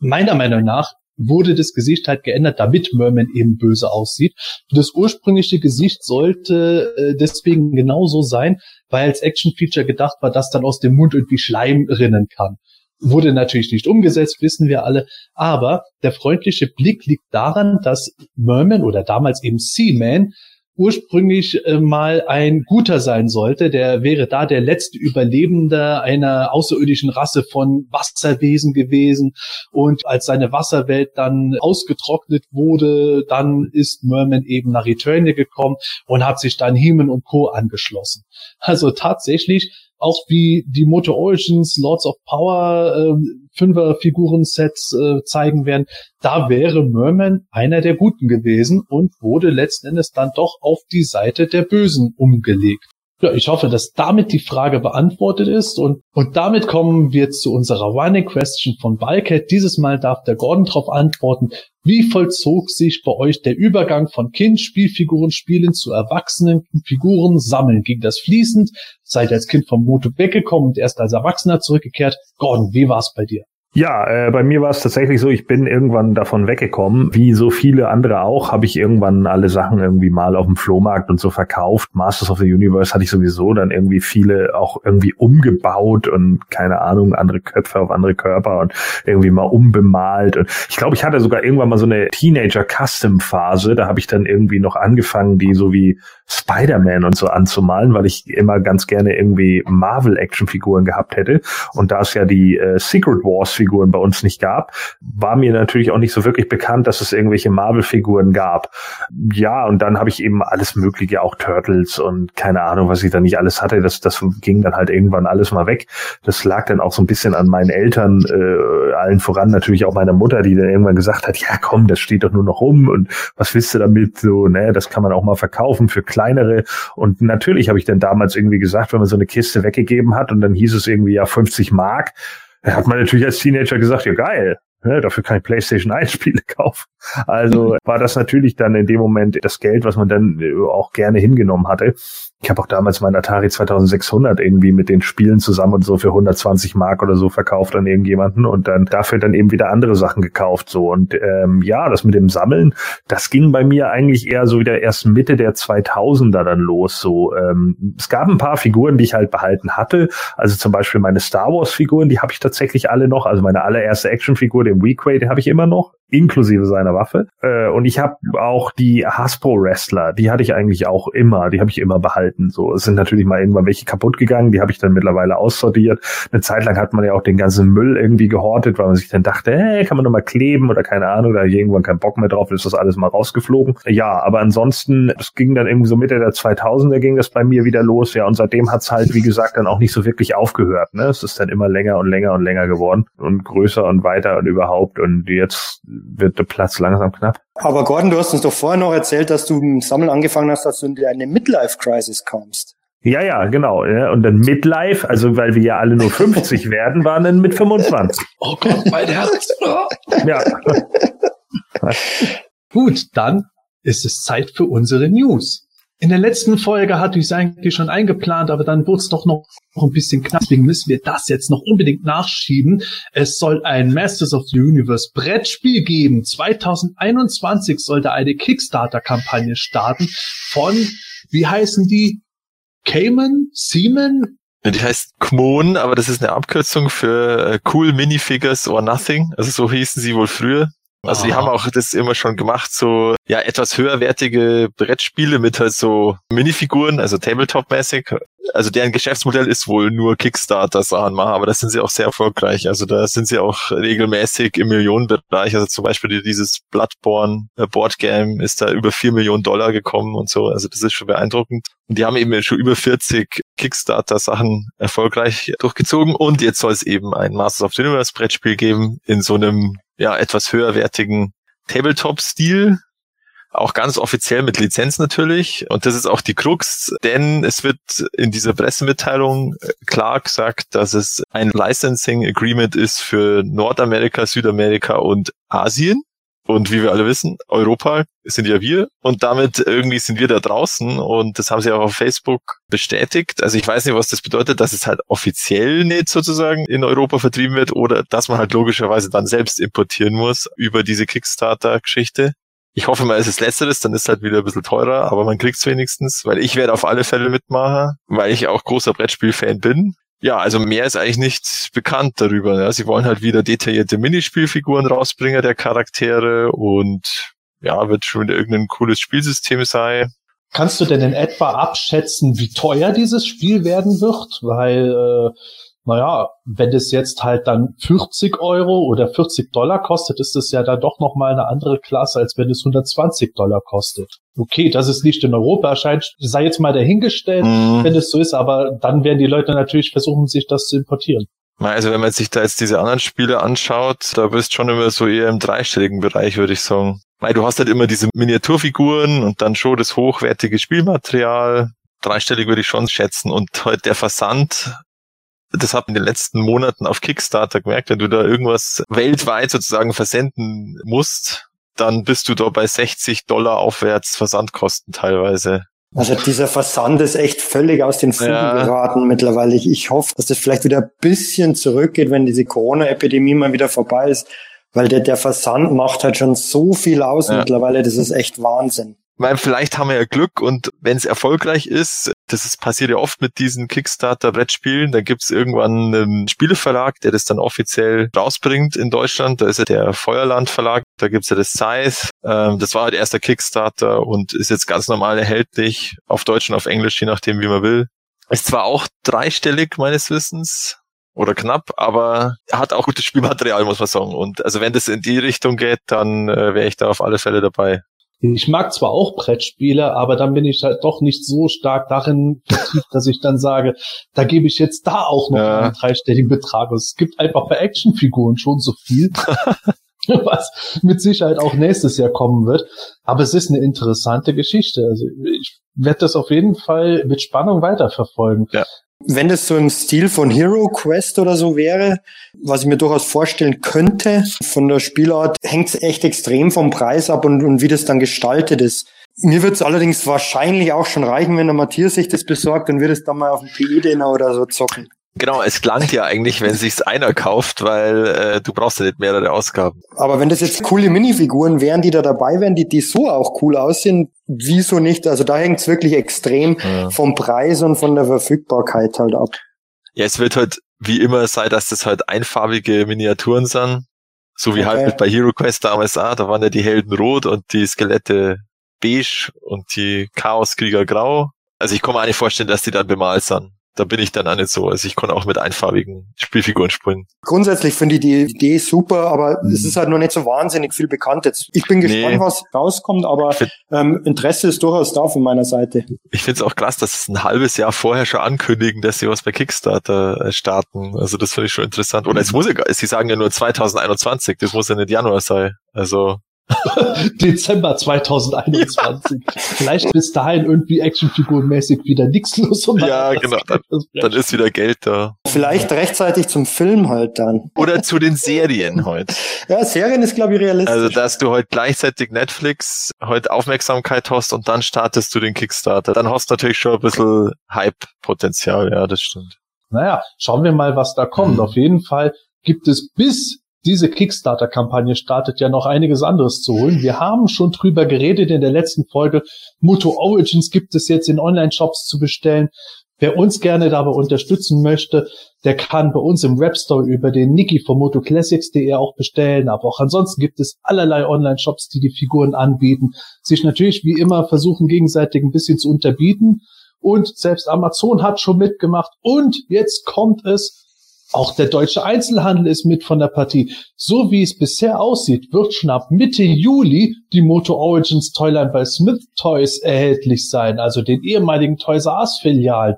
Meiner Meinung nach wurde das Gesicht halt geändert, damit Merman eben böse aussieht. Das ursprüngliche Gesicht sollte äh, deswegen genauso sein, weil als Action-Feature gedacht war, dass dann aus dem Mund irgendwie Schleim rinnen kann. Wurde natürlich nicht umgesetzt, wissen wir alle. Aber der freundliche Blick liegt daran, dass Merman oder damals eben Seaman ursprünglich äh, mal ein Guter sein sollte. Der wäre da der letzte Überlebende einer außerirdischen Rasse von Wasserwesen gewesen. Und als seine Wasserwelt dann ausgetrocknet wurde, dann ist Merman eben nach Eternia gekommen und hat sich dann Heeman und Co. angeschlossen. Also tatsächlich auch wie die Moto Origins, Lords of Power, äh, Fünfer-Figuren-Sets äh, zeigen werden, da wäre Merman einer der Guten gewesen und wurde letzten Endes dann doch auf die Seite der Bösen umgelegt. Ja, ich hoffe, dass damit die Frage beantwortet ist und, und damit kommen wir zu unserer Running Question von Balket. Dieses Mal darf der Gordon darauf antworten. Wie vollzog sich bei euch der Übergang von Kind Spielfiguren spielen zu erwachsenen Figuren sammeln? Ging das fließend? Seid ihr als Kind vom Moto weggekommen und erst als Erwachsener zurückgekehrt? Gordon, wie war's bei dir? Ja, äh, bei mir war es tatsächlich so, ich bin irgendwann davon weggekommen. Wie so viele andere auch, habe ich irgendwann alle Sachen irgendwie mal auf dem Flohmarkt und so verkauft. Masters of the Universe hatte ich sowieso dann irgendwie viele auch irgendwie umgebaut und keine Ahnung, andere Köpfe auf andere Körper und irgendwie mal umbemalt. Und ich glaube, ich hatte sogar irgendwann mal so eine Teenager-Custom-Phase. Da habe ich dann irgendwie noch angefangen, die so wie Spider-Man und so anzumalen, weil ich immer ganz gerne irgendwie Marvel-Action-Figuren gehabt hätte. Und da es ja die äh, Secret Wars Marvel-Figuren bei uns nicht gab, war mir natürlich auch nicht so wirklich bekannt, dass es irgendwelche Marvel-Figuren gab. Ja, und dann habe ich eben alles Mögliche, auch Turtles und keine Ahnung, was ich da nicht alles hatte. Das, das ging dann halt irgendwann alles mal weg. Das lag dann auch so ein bisschen an meinen Eltern, äh, allen voran natürlich auch meiner Mutter, die dann irgendwann gesagt hat, ja komm, das steht doch nur noch rum und was willst du damit? So, ne, das kann man auch mal verkaufen für kleinere. Und natürlich habe ich dann damals irgendwie gesagt, wenn man so eine Kiste weggegeben hat und dann hieß es irgendwie ja 50 Mark, hat man natürlich als Teenager gesagt, ja geil, ja, dafür kann ich PlayStation 1 Spiele kaufen. Also war das natürlich dann in dem Moment das Geld, was man dann äh, auch gerne hingenommen hatte. Ich habe auch damals meinen Atari 2600 irgendwie mit den Spielen zusammen und so für 120 Mark oder so verkauft an irgendjemanden und dann dafür dann eben wieder andere Sachen gekauft so. Und ähm, ja, das mit dem Sammeln, das ging bei mir eigentlich eher so wieder erst Mitte der 2000er dann los. So, ähm, es gab ein paar Figuren, die ich halt behalten hatte, also zum Beispiel meine Star Wars Figuren, die habe ich tatsächlich alle noch, also meine allererste Actionfigur, den Weequay, den habe ich immer noch inklusive seiner Waffe. Äh, und ich habe auch die Hasbro Wrestler, die hatte ich eigentlich auch immer, die habe ich immer behalten. So, es sind natürlich mal irgendwann welche kaputt gegangen, die habe ich dann mittlerweile aussortiert. Eine Zeit lang hat man ja auch den ganzen Müll irgendwie gehortet, weil man sich dann dachte, hey, kann man noch mal kleben oder keine Ahnung, da irgendwann keinen Bock mehr drauf, ist das alles mal rausgeflogen. Ja, aber ansonsten, es ging dann irgendwie so Mitte der 2000er ging das bei mir wieder los, ja, und seitdem hat's halt, wie gesagt, dann auch nicht so wirklich aufgehört. Ne? Es ist dann immer länger und länger und länger geworden und größer und weiter und überhaupt und jetzt wird der Platz langsam knapp. Aber Gordon, du hast uns doch vorher noch erzählt, dass du im Sammeln angefangen hast, dass du in eine Midlife-Crisis kommst. Ja, ja, genau. Ja. Und dann Midlife, also weil wir ja alle nur 50 werden, waren dann mit 25. Oh Gott, mein Herz. Ja. Gut, dann ist es Zeit für unsere News. In der letzten Folge hatte ich es eigentlich schon eingeplant, aber dann wurde es doch noch ein bisschen knapp. Deswegen müssen wir das jetzt noch unbedingt nachschieben. Es soll ein Masters of the Universe Brettspiel geben. 2021 sollte eine Kickstarter-Kampagne starten von, wie heißen die? Cayman? Seaman? Die heißt Kmon, aber das ist eine Abkürzung für äh, Cool Minifigures or Nothing. Also so hießen sie wohl früher. Also die Ah. haben auch das immer schon gemacht, so ja etwas höherwertige Brettspiele mit halt so Minifiguren, also Tabletop-mäßig. Also deren Geschäftsmodell ist wohl nur Kickstarter-Sachen machen, aber da sind sie auch sehr erfolgreich. Also da sind sie auch regelmäßig im Millionenbereich. Also zum Beispiel dieses Bloodborne äh, Boardgame ist da über vier Millionen Dollar gekommen und so. Also das ist schon beeindruckend. Und die haben eben schon über 40 Kickstarter-Sachen erfolgreich durchgezogen. Und jetzt soll es eben ein Masters of the Universe Brettspiel geben in so einem ja etwas höherwertigen Tabletop-Stil. Auch ganz offiziell mit Lizenz natürlich. Und das ist auch die Krux, denn es wird in dieser Pressemitteilung äh, klar gesagt, dass es ein Licensing Agreement ist für Nordamerika, Südamerika und Asien. Und wie wir alle wissen, Europa sind ja wir. Und damit irgendwie sind wir da draußen. Und das haben sie auch auf Facebook bestätigt. Also ich weiß nicht, was das bedeutet, dass es halt offiziell nicht sozusagen in Europa vertrieben wird oder dass man halt logischerweise dann selbst importieren muss über diese Kickstarter-Geschichte. Ich hoffe mal, es ist letzteres, dann ist es halt wieder ein bisschen teurer, aber man kriegt's wenigstens, weil ich werde auf alle Fälle mitmachen, weil ich auch großer Brettspiel-Fan bin. Ja, also mehr ist eigentlich nicht bekannt darüber. Ja. Sie wollen halt wieder detaillierte Minispielfiguren rausbringen der Charaktere und ja, wird schon wieder irgendein cooles Spielsystem sein. Kannst du denn in etwa abschätzen, wie teuer dieses Spiel werden wird? Weil, äh, naja, wenn es jetzt halt dann 40 Euro oder 40 Dollar kostet, ist es ja dann doch nochmal eine andere Klasse, als wenn es 120 Dollar kostet. Okay, dass es nicht in Europa erscheint, sei jetzt mal dahingestellt, Mhm. wenn es so ist, aber dann werden die Leute natürlich versuchen, sich das zu importieren. Also wenn man sich da jetzt diese anderen Spiele anschaut, da bist schon immer so eher im dreistelligen Bereich, würde ich sagen. Weil du hast halt immer diese Miniaturfiguren und dann schon das hochwertige Spielmaterial. Dreistellig würde ich schon schätzen. Und halt der Versand, das hat man in den letzten Monaten auf Kickstarter gemerkt, wenn du da irgendwas weltweit sozusagen versenden musst, dann bist du da bei 60 Dollar aufwärts Versandkosten teilweise. Also dieser Versand ist echt völlig aus den Fugen Ja. geraten mittlerweile. Ich, ich hoffe, dass das vielleicht wieder ein bisschen zurückgeht, wenn diese Corona-Epidemie mal wieder vorbei ist. Weil der, der Versand macht halt schon so viel aus Ja. mittlerweile, das ist echt Wahnsinn. weil vielleicht haben wir ja Glück und wenn es erfolgreich ist, das ist, passiert ja oft mit diesen Kickstarter-Brettspielen, dann gibt's irgendwann einen Spieleverlag, der das dann offiziell rausbringt in Deutschland. Da ist ja der Feuerland Verlag, da gibt's ja das Scythe. Ähm, das war halt erster Kickstarter und ist jetzt ganz normal erhältlich auf Deutsch und auf Englisch, je nachdem wie man will. Ist zwar auch dreistellig meines Wissens, oder knapp, aber er hat auch gutes Spielmaterial, muss man sagen. Und also wenn das in die Richtung geht, dann äh, wäre ich da auf alle Fälle dabei. Ich mag zwar auch Brettspiele, aber dann bin ich halt doch nicht so stark darin vertieft, dass ich dann sage, da gebe ich jetzt da auch noch Ja. einen dreistelligen Betrag. Es gibt einfach bei Actionfiguren schon so viel, was mit Sicherheit auch nächstes Jahr kommen wird. Aber es ist eine interessante Geschichte. Also ich werde das auf jeden Fall mit Spannung weiterverfolgen. Wenn das so im Stil von Hero Quest oder so wäre, was ich mir durchaus vorstellen könnte, von der Spielart hängt es echt extrem vom Preis ab und, und wie das dann gestaltet ist. Mir wird es allerdings wahrscheinlich auch schon reichen, wenn der Matthias sich das besorgt und wird es dann mal auf dem PE-Dinner oder so zocken. Genau, es klangt ja eigentlich, wenn sich's einer kauft, weil äh, du brauchst ja nicht mehrere Ausgaben. Aber wenn das jetzt coole Minifiguren wären, die da dabei wären, die, die so auch cool aussehen, wieso nicht? Also da hängt es wirklich extrem Ja. vom Preis und von der Verfügbarkeit halt ab. Ja, es wird halt wie immer sein, dass das halt einfarbige Miniaturen sind. So wie Okay. halt mit bei Hero Quest damals auch. Da waren ja die Helden rot und die Skelette beige und die Chaoskrieger grau. Also ich kann mir auch nicht vorstellen, dass die dann bemalt sind. Da bin ich dann auch nicht so. Also ich kann auch mit einfarbigen Spielfiguren spielen. Grundsätzlich finde ich die Idee super, aber es ist halt noch nicht so wahnsinnig viel bekannt jetzt. Ich bin gespannt, Nee. was rauskommt, aber Find- ähm, Interesse ist durchaus da von meiner Seite. Ich finde es auch krass, dass es ein halbes Jahr vorher schon ankündigen, dass sie was bei Kickstarter äh, starten. Also das finde ich schon interessant. Oder es muss ja, sie sagen ja nur 2021, das muss ja nicht Januar sein. Also Dezember 2021. Vielleicht bis dahin irgendwie actionfigurenmäßig wieder nix los. und Ja, genau. Das dann ist wieder Geld da. Vielleicht rechtzeitig zum Film halt dann. Oder zu den Serien heute. Ja, Serien ist, glaube ich, realistisch. Also, dass du heute gleichzeitig Netflix, heute Aufmerksamkeit hast und dann startest du den Kickstarter. Dann hast du natürlich schon ein bisschen Hype-Potenzial. Ja, das stimmt. Naja, schauen wir mal, was da kommt. Mhm. Auf jeden Fall gibt es bis diese Kickstarter-Kampagne startet ja noch einiges anderes zu holen. Wir haben schon drüber geredet in der letzten Folge. Moto Origins gibt es jetzt in Online-Shops zu bestellen. Wer uns gerne dabei unterstützen möchte, der kann bei uns im Webstore über den Niki von motoclassics.de auch bestellen. Aber auch ansonsten gibt es allerlei Online-Shops, die die Figuren anbieten, sich natürlich wie immer versuchen gegenseitig ein bisschen zu unterbieten. Und selbst Amazon hat schon mitgemacht. Und jetzt kommt es. Auch der deutsche Einzelhandel ist mit von der Partie. So wie es bisher aussieht, wird schon ab Mitte Juli die Moto Origins Toyline bei Smith Toys erhältlich sein, also den ehemaligen Toys R Us Filialen.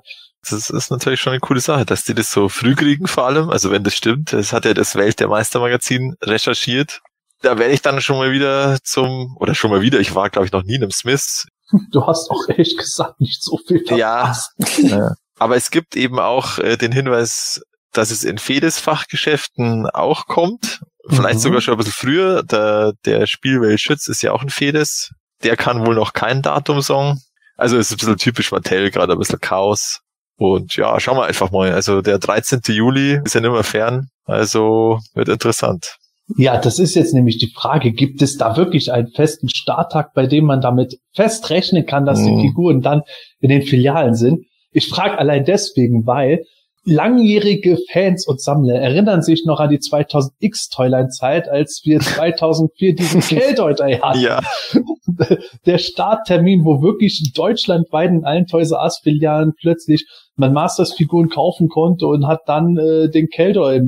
Das ist natürlich schon eine coole Sache, dass die das so früh kriegen vor allem. Also wenn das stimmt, das hat ja das Welt der Meister Magazin recherchiert. Da werde ich dann schon mal wieder zum, oder schon mal wieder, ich war glaube ich noch nie in einem Smiths. Du hast auch ehrlich gesagt nicht so viel Ja, verpasst. ja. Aber es gibt eben auch äh, den Hinweis, dass es in Fedes-Fachgeschäften auch kommt. Vielleicht Mhm. sogar schon ein bisschen früher. Der, der Spielweltschütz ist ja auch ein Fedes. Der kann wohl noch kein Datum sagen. Also es ist ein bisschen typisch Mattel, gerade ein bisschen Chaos. Und ja, schauen wir einfach mal. Also der 13. Juli ist ja nicht mehr fern. Also wird interessant. Ja, das ist jetzt nämlich die Frage, gibt es da wirklich einen festen Starttag, bei dem man damit fest rechnen kann, dass die Mhm. Figuren dann in den Filialen sind? Ich frage allein deswegen, weil langjährige Fans und Sammler erinnern sich noch an die 2000X Toyline-Zeit, als wir 2004 diesen Geldeuter hatten. Ja, Der Starttermin, wo wirklich deutschlandweit in allen Toys R Us Filialen plötzlich man Masters-Figuren kaufen konnte und hat dann äh, den Keldor äh,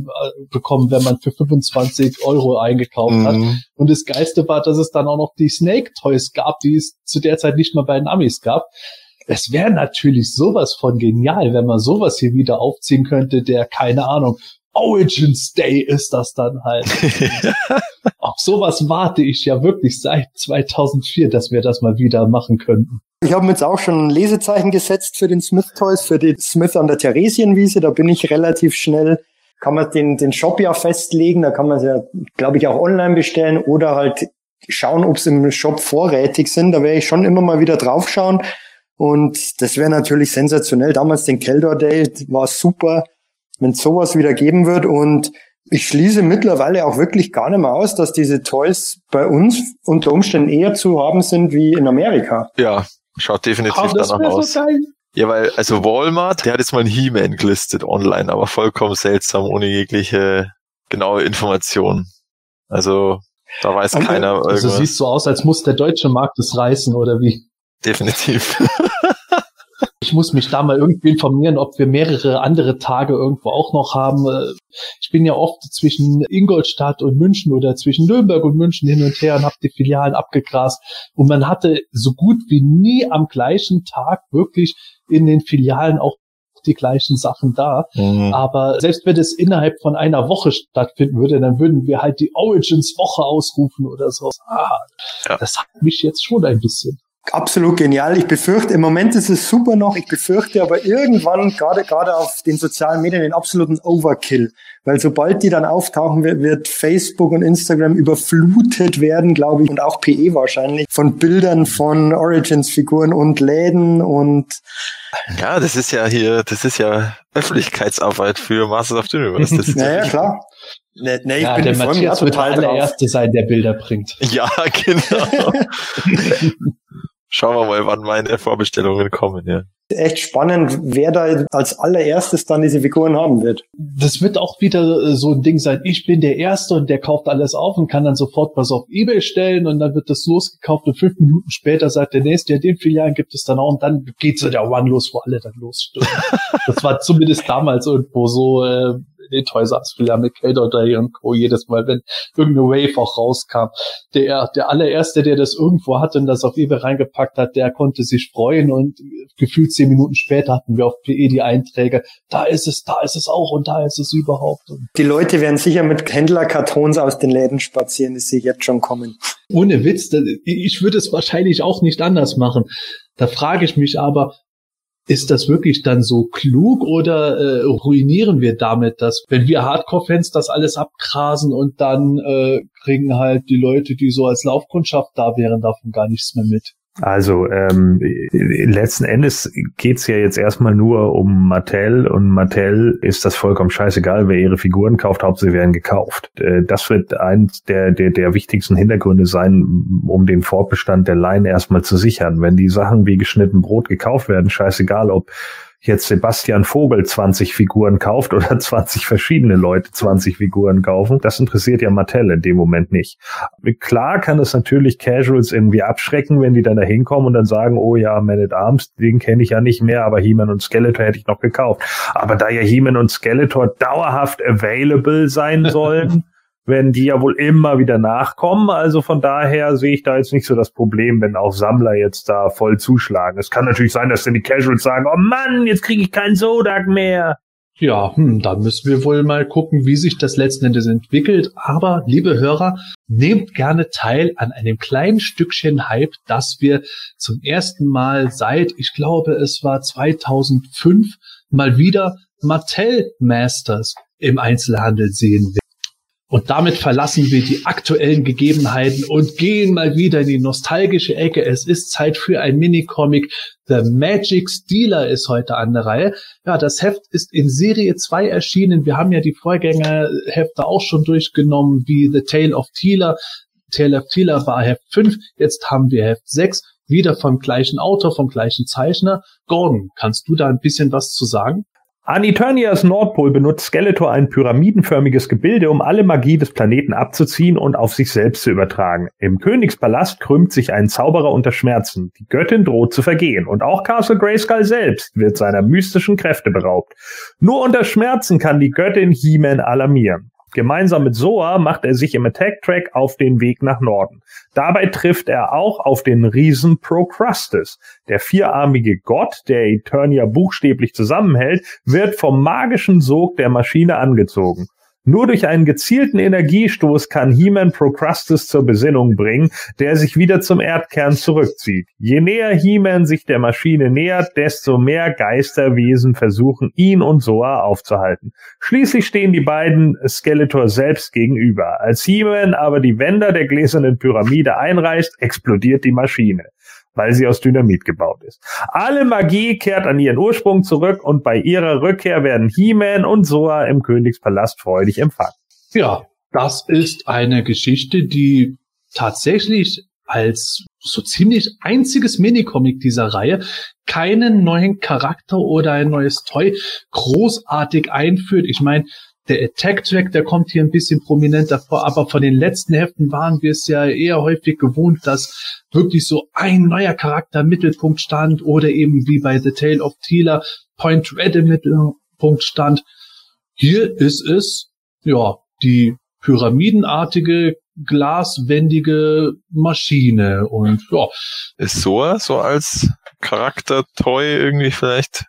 bekommen, wenn man für 25 Euro eingekauft hat. Mhm. Und das Geiste war, dass es dann auch noch die Snake Toys gab, die es zu der Zeit nicht mal bei den Amis gab. Es wäre natürlich sowas von genial, wenn man sowas hier wieder aufziehen könnte, der, keine Ahnung, Origins Day ist das dann halt. Auf sowas warte ich ja wirklich seit 2004, dass wir das mal wieder machen könnten. Ich habe mir jetzt auch schon ein Lesezeichen gesetzt für den Smith Toys, für die Smith an der Theresienwiese. Da bin ich relativ schnell. Kann man den, den Shop ja festlegen. Da kann man es ja, glaube ich, auch online bestellen oder halt schauen, ob es im Shop vorrätig sind. Da werde ich schon immer mal wieder draufschauen. Und das wäre natürlich sensationell. Damals den Keldor Day war super, wenn es sowas wieder geben wird. Und ich schließe mittlerweile auch wirklich gar nicht mehr aus, dass diese Toys bei uns unter Umständen eher zu haben sind wie in Amerika. ja, schaut definitiv das danach aus. so. Ja, weil, also Walmart, der hat jetzt mal einen He-Man gelistet online, aber vollkommen seltsam, ohne jegliche genaue Information. Also, da weiß Okay. keiner Also irgendwas. sieht so aus, als muss der deutsche Markt es reißen oder wie. Definitiv. Ich muss mich da mal irgendwie informieren, ob wir mehrere andere Tage irgendwo auch noch haben. Äh, Ich bin ja oft zwischen Ingolstadt und München oder zwischen Nürnberg und München hin und her und habe die Filialen abgegrast. Und man hatte so gut wie nie am gleichen Tag wirklich in den Filialen auch die gleichen Sachen da. Mhm. Aber selbst wenn es innerhalb von einer Woche stattfinden würde, dann würden wir halt die Origins Woche ausrufen oder so. Ah, Ja. Das hat mich jetzt schon ein bisschen. Absolut genial. Ich befürchte, im Moment ist es super noch. Ich befürchte aber irgendwann, gerade, gerade auf den sozialen Medien, den absoluten Overkill. Weil sobald die dann auftauchen, wird, wird Facebook und Instagram überflutet werden, glaube ich, und auch PE wahrscheinlich, von Bildern von Origins-Figuren und Läden und Ja, das ist ja hier, das ist ja Öffentlichkeitsarbeit für Masters of the Universe. Das ist naja, klar. Nee, nee, ich ja, bin der Matthias wird der allererste sein, der Bilder bringt. Ja, genau. Schauen wir mal, wann meine Vorbestellungen kommen, ja. Echt spannend, wer da als allererstes dann diese Figuren haben wird. Das wird auch wieder äh, so ein Ding sein. Ich bin der Erste und der kauft alles auf und kann dann sofort was auf Ebay stellen und dann wird das losgekauft und fünf Minuten später sagt der Nächste, ja, den Filialen gibt es dann auch und dann geht so der One los, wo alle dann losstürmen. das war zumindest damals irgendwo so, äh, Toys R Us Filialen mit Kader Day und Co. jedes Mal, wenn irgendeine Wave auch rauskam. Der, der allererste, der das irgendwo hatte und das auf Ebay reingepackt hat, der konnte sich freuen und gefühlt zehn Minuten später hatten wir auf PE die Einträge, da ist es, da ist es auch und da ist es überhaupt. Die Leute werden sicher mit Händlerkartons aus den Läden spazieren, das sehe ich jetzt schon kommen. ohne Witz, ich würde es wahrscheinlich auch nicht anders machen. Da frage ich mich aber, ist das wirklich dann so klug oder äh, ruinieren wir damit das, wenn wir Hardcore-Fans das alles abgrasen und dann äh, kriegen halt die Leute, die so als Laufkundschaft da wären, davon gar nichts mehr mit. Also ähm, letzten Endes geht's ja jetzt erstmal nur um Mattel und Mattel ist das vollkommen scheißegal, wer ihre Figuren kauft, Hauptsache sie werden gekauft. Äh, das wird eins der, der, der wichtigsten Hintergründe sein, um den Fortbestand der Line erstmal zu sichern. Wenn die Sachen wie geschnitten Brot gekauft werden, scheißegal, ob jetzt Sebastian Vogel 20 Figuren kauft oder 20 verschiedene Leute 20 Figuren kaufen, das interessiert ja Mattel in dem Moment nicht. Klar kann es natürlich Casuals irgendwie abschrecken, wenn die dann da hinkommen und dann sagen, oh ja, Man at Arms, den kenne ich ja nicht mehr, aber He-Man und Skeletor hätte ich noch gekauft. Aber da ja He-Man und Skeletor dauerhaft available sein sollen, werden die ja wohl immer wieder nachkommen. Also von daher sehe ich da jetzt nicht so das Problem, wenn auch Sammler jetzt da voll zuschlagen. Es kann natürlich sein, dass dann die Casuals sagen, oh Mann, jetzt kriege ich keinen Sodak mehr. Ja, hm, da müssen wir wohl mal gucken, wie sich das letzten Endes entwickelt. Aber, liebe Hörer, nehmt gerne teil an einem kleinen Stückchen Hype, das wir zum ersten Mal seit, ich glaube, es war 2005, mal wieder Mattel Masters im Einzelhandel sehen werden. Und damit verlassen wir die aktuellen Gegebenheiten und gehen mal wieder in die nostalgische Ecke. Es ist Zeit für ein Minicomic. The Magic Stealer ist heute an der Reihe. Ja, das Heft ist in Serie 2 erschienen. Wir haben ja die Vorgängerhefte auch schon durchgenommen, wie The Tale of Teela. Tale of Teela war Heft 5. Jetzt haben wir Heft 6. Wieder vom gleichen Autor, vom gleichen Zeichner. Gordon, kannst du da ein bisschen was zu sagen? An Eternias Nordpol benutzt Skeletor ein pyramidenförmiges Gebilde, um alle Magie des Planeten abzuziehen und auf sich selbst zu übertragen. Im Königspalast krümmt sich ein Zauberer unter Schmerzen. Die Göttin droht zu vergehen und auch Castle Grayskull selbst wird seiner mystischen Kräfte beraubt. Nur unter Schmerzen kann die Göttin He-Man alarmieren. Gemeinsam mit Soa macht er sich im Attack-Track auf den Weg nach Norden. Dabei trifft er auch auf den Riesen Procrustes. Der vierarmige Gott, der Eternia buchstäblich zusammenhält, wird vom magischen Sog der Maschine angezogen. Nur durch einen gezielten Energiestoß kann He-Man Procrustes zur Besinnung bringen, der sich wieder zum Erdkern zurückzieht. Je näher He-Man sich der Maschine nähert, desto mehr Geisterwesen versuchen, ihn und Soa aufzuhalten. Schließlich stehen die beiden Skeletor selbst gegenüber. Als He-Man aber die Wände der gläsernen Pyramide einreißt, explodiert die Maschine weil sie aus Dynamit gebaut ist. Alle Magie kehrt an ihren Ursprung zurück und bei ihrer Rückkehr werden He-Man und Soa im Königspalast freudig empfangen. Ja, das ist eine Geschichte, die tatsächlich als so ziemlich einziges Minicomic dieser Reihe keinen neuen Charakter oder ein neues Toy großartig einführt. Ich meine, Der Attack-Track, der kommt hier ein bisschen prominenter vor, aber von den letzten Heften waren wir es ja eher häufig gewohnt, dass wirklich so ein neuer Charakter im Mittelpunkt stand oder eben wie bei The Tale of Teela Point Red im Mittelpunkt stand. Hier ist es, ja, die pyramidenartige, glaswendige Maschine und ja. Ist Soa so als Charakter-Toy irgendwie vielleicht?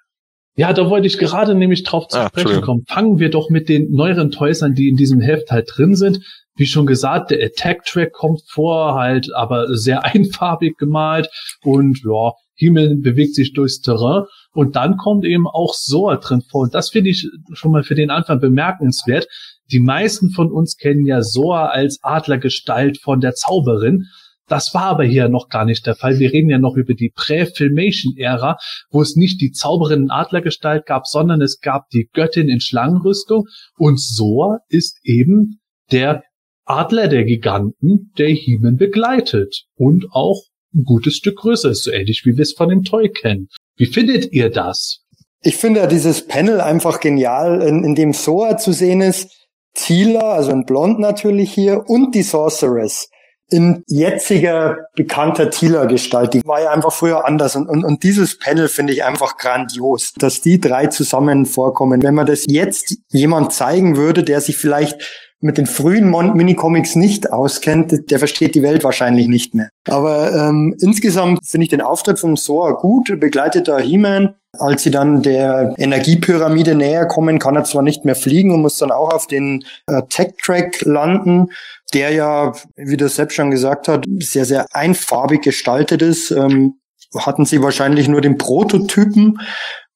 Ja, da wollte ich gerade nämlich drauf zu Ah, sprechen kommen. Fangen wir doch mit den neueren Toys an, die in diesem Heft halt drin sind. Wie schon gesagt, der Attack-Track kommt vor, halt aber sehr einfarbig gemalt und ja, Himmel bewegt sich durchs Terrain und dann kommt eben auch Soa drin vor und das finde ich schon mal für den Anfang bemerkenswert. Die meisten von uns kennen ja Soa als Adlergestalt von der Zauberin. Das war aber hier noch gar nicht der Fall. Wir reden ja noch über die Prä-Filmation-Ära, wo es nicht die Zauberin in Adlergestalt gab, sondern es gab die Göttin in Schlangenrüstung und Soa ist eben der Adler der Giganten, der Hiemen begleitet und auch ein gutes Stück größer ist, so ähnlich wie wir es von dem Toy kennen. Wie findet ihr das? Ich finde ja dieses Panel einfach genial, in, in dem Soa zu sehen ist, Tila, also in Blond natürlich hier, und die Sorceress in jetziger bekannter Tila-Gestalt. Die war ja einfach früher anders. Und, und, und dieses Panel finde ich einfach grandios, dass die drei zusammen vorkommen. Wenn man das jetzt jemand zeigen würde, der sich vielleicht mit den frühen Minicomics nicht auskennt, der versteht die Welt wahrscheinlich nicht mehr. Aber ähm, insgesamt finde ich den Auftritt von Soa gut, begleitet da He-Man. Als sie dann der Energiepyramide näher kommen, kann er zwar nicht mehr fliegen und muss dann auch auf den äh, Tech-Track landen, der ja, wie der Sepp schon gesagt hat, sehr, sehr einfarbig gestaltet ist. Ähm, hatten sie wahrscheinlich nur den Prototypen.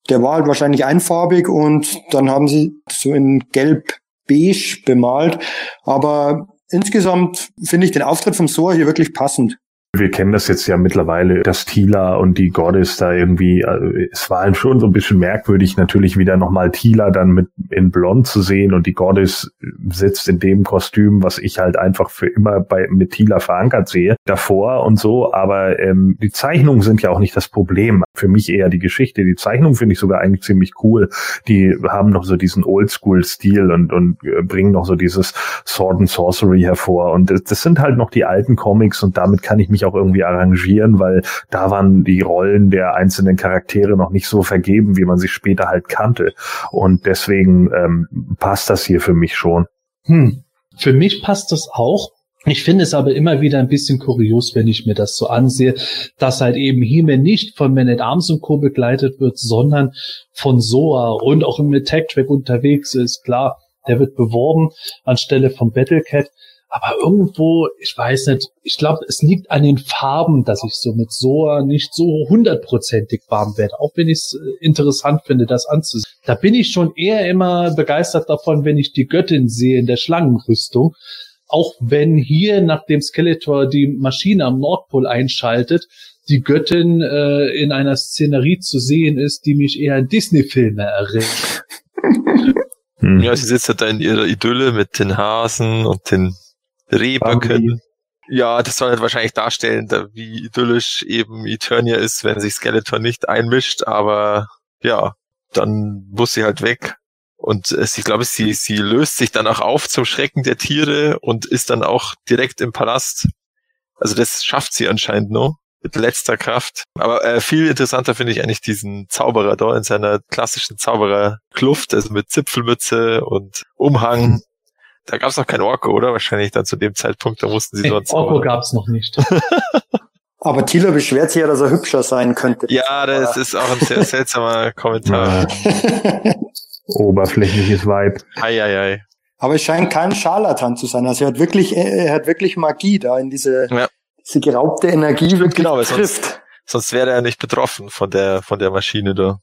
Der war halt wahrscheinlich einfarbig und dann haben sie so in gelb beige bemalt. Aber insgesamt finde ich den Auftritt vom Soa hier wirklich passend. Wir kennen das jetzt ja mittlerweile, dass Tila und die Goddess da irgendwie, äh, es war schon so ein bisschen merkwürdig, natürlich wieder nochmal Tila dann mit in Blond zu sehen und die Goddess sitzt in dem Kostüm, was ich halt einfach für immer bei mit Tila verankert sehe, davor und so, aber ähm, die Zeichnungen sind ja auch nicht das Problem. Für mich eher die Geschichte. Die Zeichnung finde ich sogar eigentlich ziemlich cool. Die haben noch so diesen Oldschool-Stil und, und äh, bringen noch so dieses Sword and Sorcery hervor. Und das, das sind halt noch die alten Comics und damit kann ich mich auch irgendwie arrangieren, weil da waren die Rollen der einzelnen Charaktere noch nicht so vergeben, wie man sie später halt kannte. Und deswegen ähm, passt das hier für mich schon. Hm. Für mich passt das auch. Ich finde es aber immer wieder ein bisschen kurios, wenn ich mir das so ansehe, dass halt eben He-Man nicht von Man at Arms und Co. begleitet wird, sondern von Soa und auch im Attack-Track unterwegs ist. Klar, der wird beworben anstelle von Battlecat. Aber irgendwo, ich weiß nicht, ich glaube, es liegt an den Farben, dass ich so mit Soa nicht so hundertprozentig warm werde, auch wenn ich es äh, interessant finde, das anzusehen. Da bin ich schon eher immer begeistert davon, wenn ich die Göttin sehe in der Schlangenrüstung. Auch wenn hier, nachdem Skeletor die Maschine am Nordpol einschaltet, die Göttin äh, in einer Szenerie zu sehen ist, die mich eher an Disney-Filme erinnert. Hm. Ja, sie sitzt halt da in ihrer Idylle mit den Hasen und den Rehböcken. Ja, das soll halt wahrscheinlich darstellen, da wie idyllisch eben Eternia ist, wenn sich Skeletor nicht einmischt, aber ja, dann muss sie halt weg. Und es, ich glaube, sie, sie löst sich dann auch auf zum Schrecken der Tiere und ist dann auch direkt im Palast. Also das schafft sie anscheinend noch mit letzter Kraft. Aber äh, viel interessanter finde ich eigentlich diesen Zauberer da in seiner klassischen Zaubererkluft, also mit Zipfelmütze und Umhang. Da gab es noch kein Orko, oder? Wahrscheinlich dann zu dem Zeitpunkt, da mussten sie so einen Orko Zauberer. gab's noch nicht. Aber Tila beschwert sich ja, dass er hübscher sein könnte. Ja, das ist auch ein sehr seltsamer Kommentar. Oberflächliches Vibe. Eieiei. Aber es scheint kein Scharlatan zu sein. Also er hat wirklich, er hat wirklich Magie da in diese, Ja. diese geraubte Energie wirklich genau, weil sonst- trifft. Sonst wäre er nicht betroffen von der, von der Maschine da.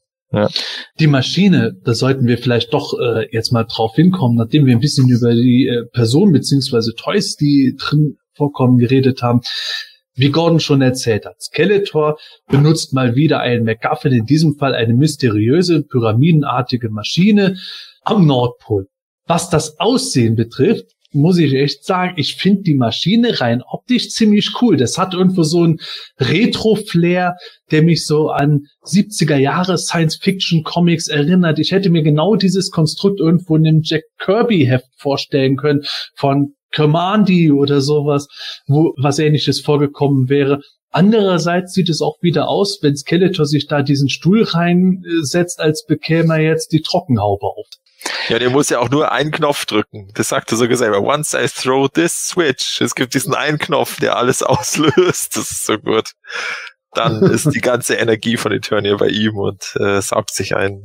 Die Maschine, da sollten wir vielleicht doch äh, jetzt mal drauf hinkommen, nachdem wir ein bisschen über die äh, Personen beziehungsweise Toys, die drin vorkommen, geredet haben. Wie Gordon schon erzählt hat, Skeletor benutzt mal wieder einen MacGuffin, in diesem Fall eine mysteriöse, pyramidenartige Maschine am Nordpol. Was das Aussehen betrifft, muss ich echt sagen, ich finde die Maschine rein optisch ziemlich cool. Das hat irgendwo so ein Retro-Flair, der mich so an 70er Jahre Science-Fiction-Comics erinnert. Ich hätte mir genau dieses Konstrukt irgendwo in einem Jack Kirby-Heft vorstellen können von Commandy oder sowas, wo was ähnliches vorgekommen wäre. Andererseits sieht es auch wieder aus, wenn Skeletor sich da diesen Stuhl reinsetzt, als bekäme er jetzt die Trockenhaube auf. Ja, der muss ja auch nur einen Knopf drücken. Das sagte sogar selber. Once I throw this switch. Es gibt diesen einen Knopf, der alles auslöst. Das ist so gut. Dann ist die ganze Energie von Eternia bei ihm und äh, saugt sich ein.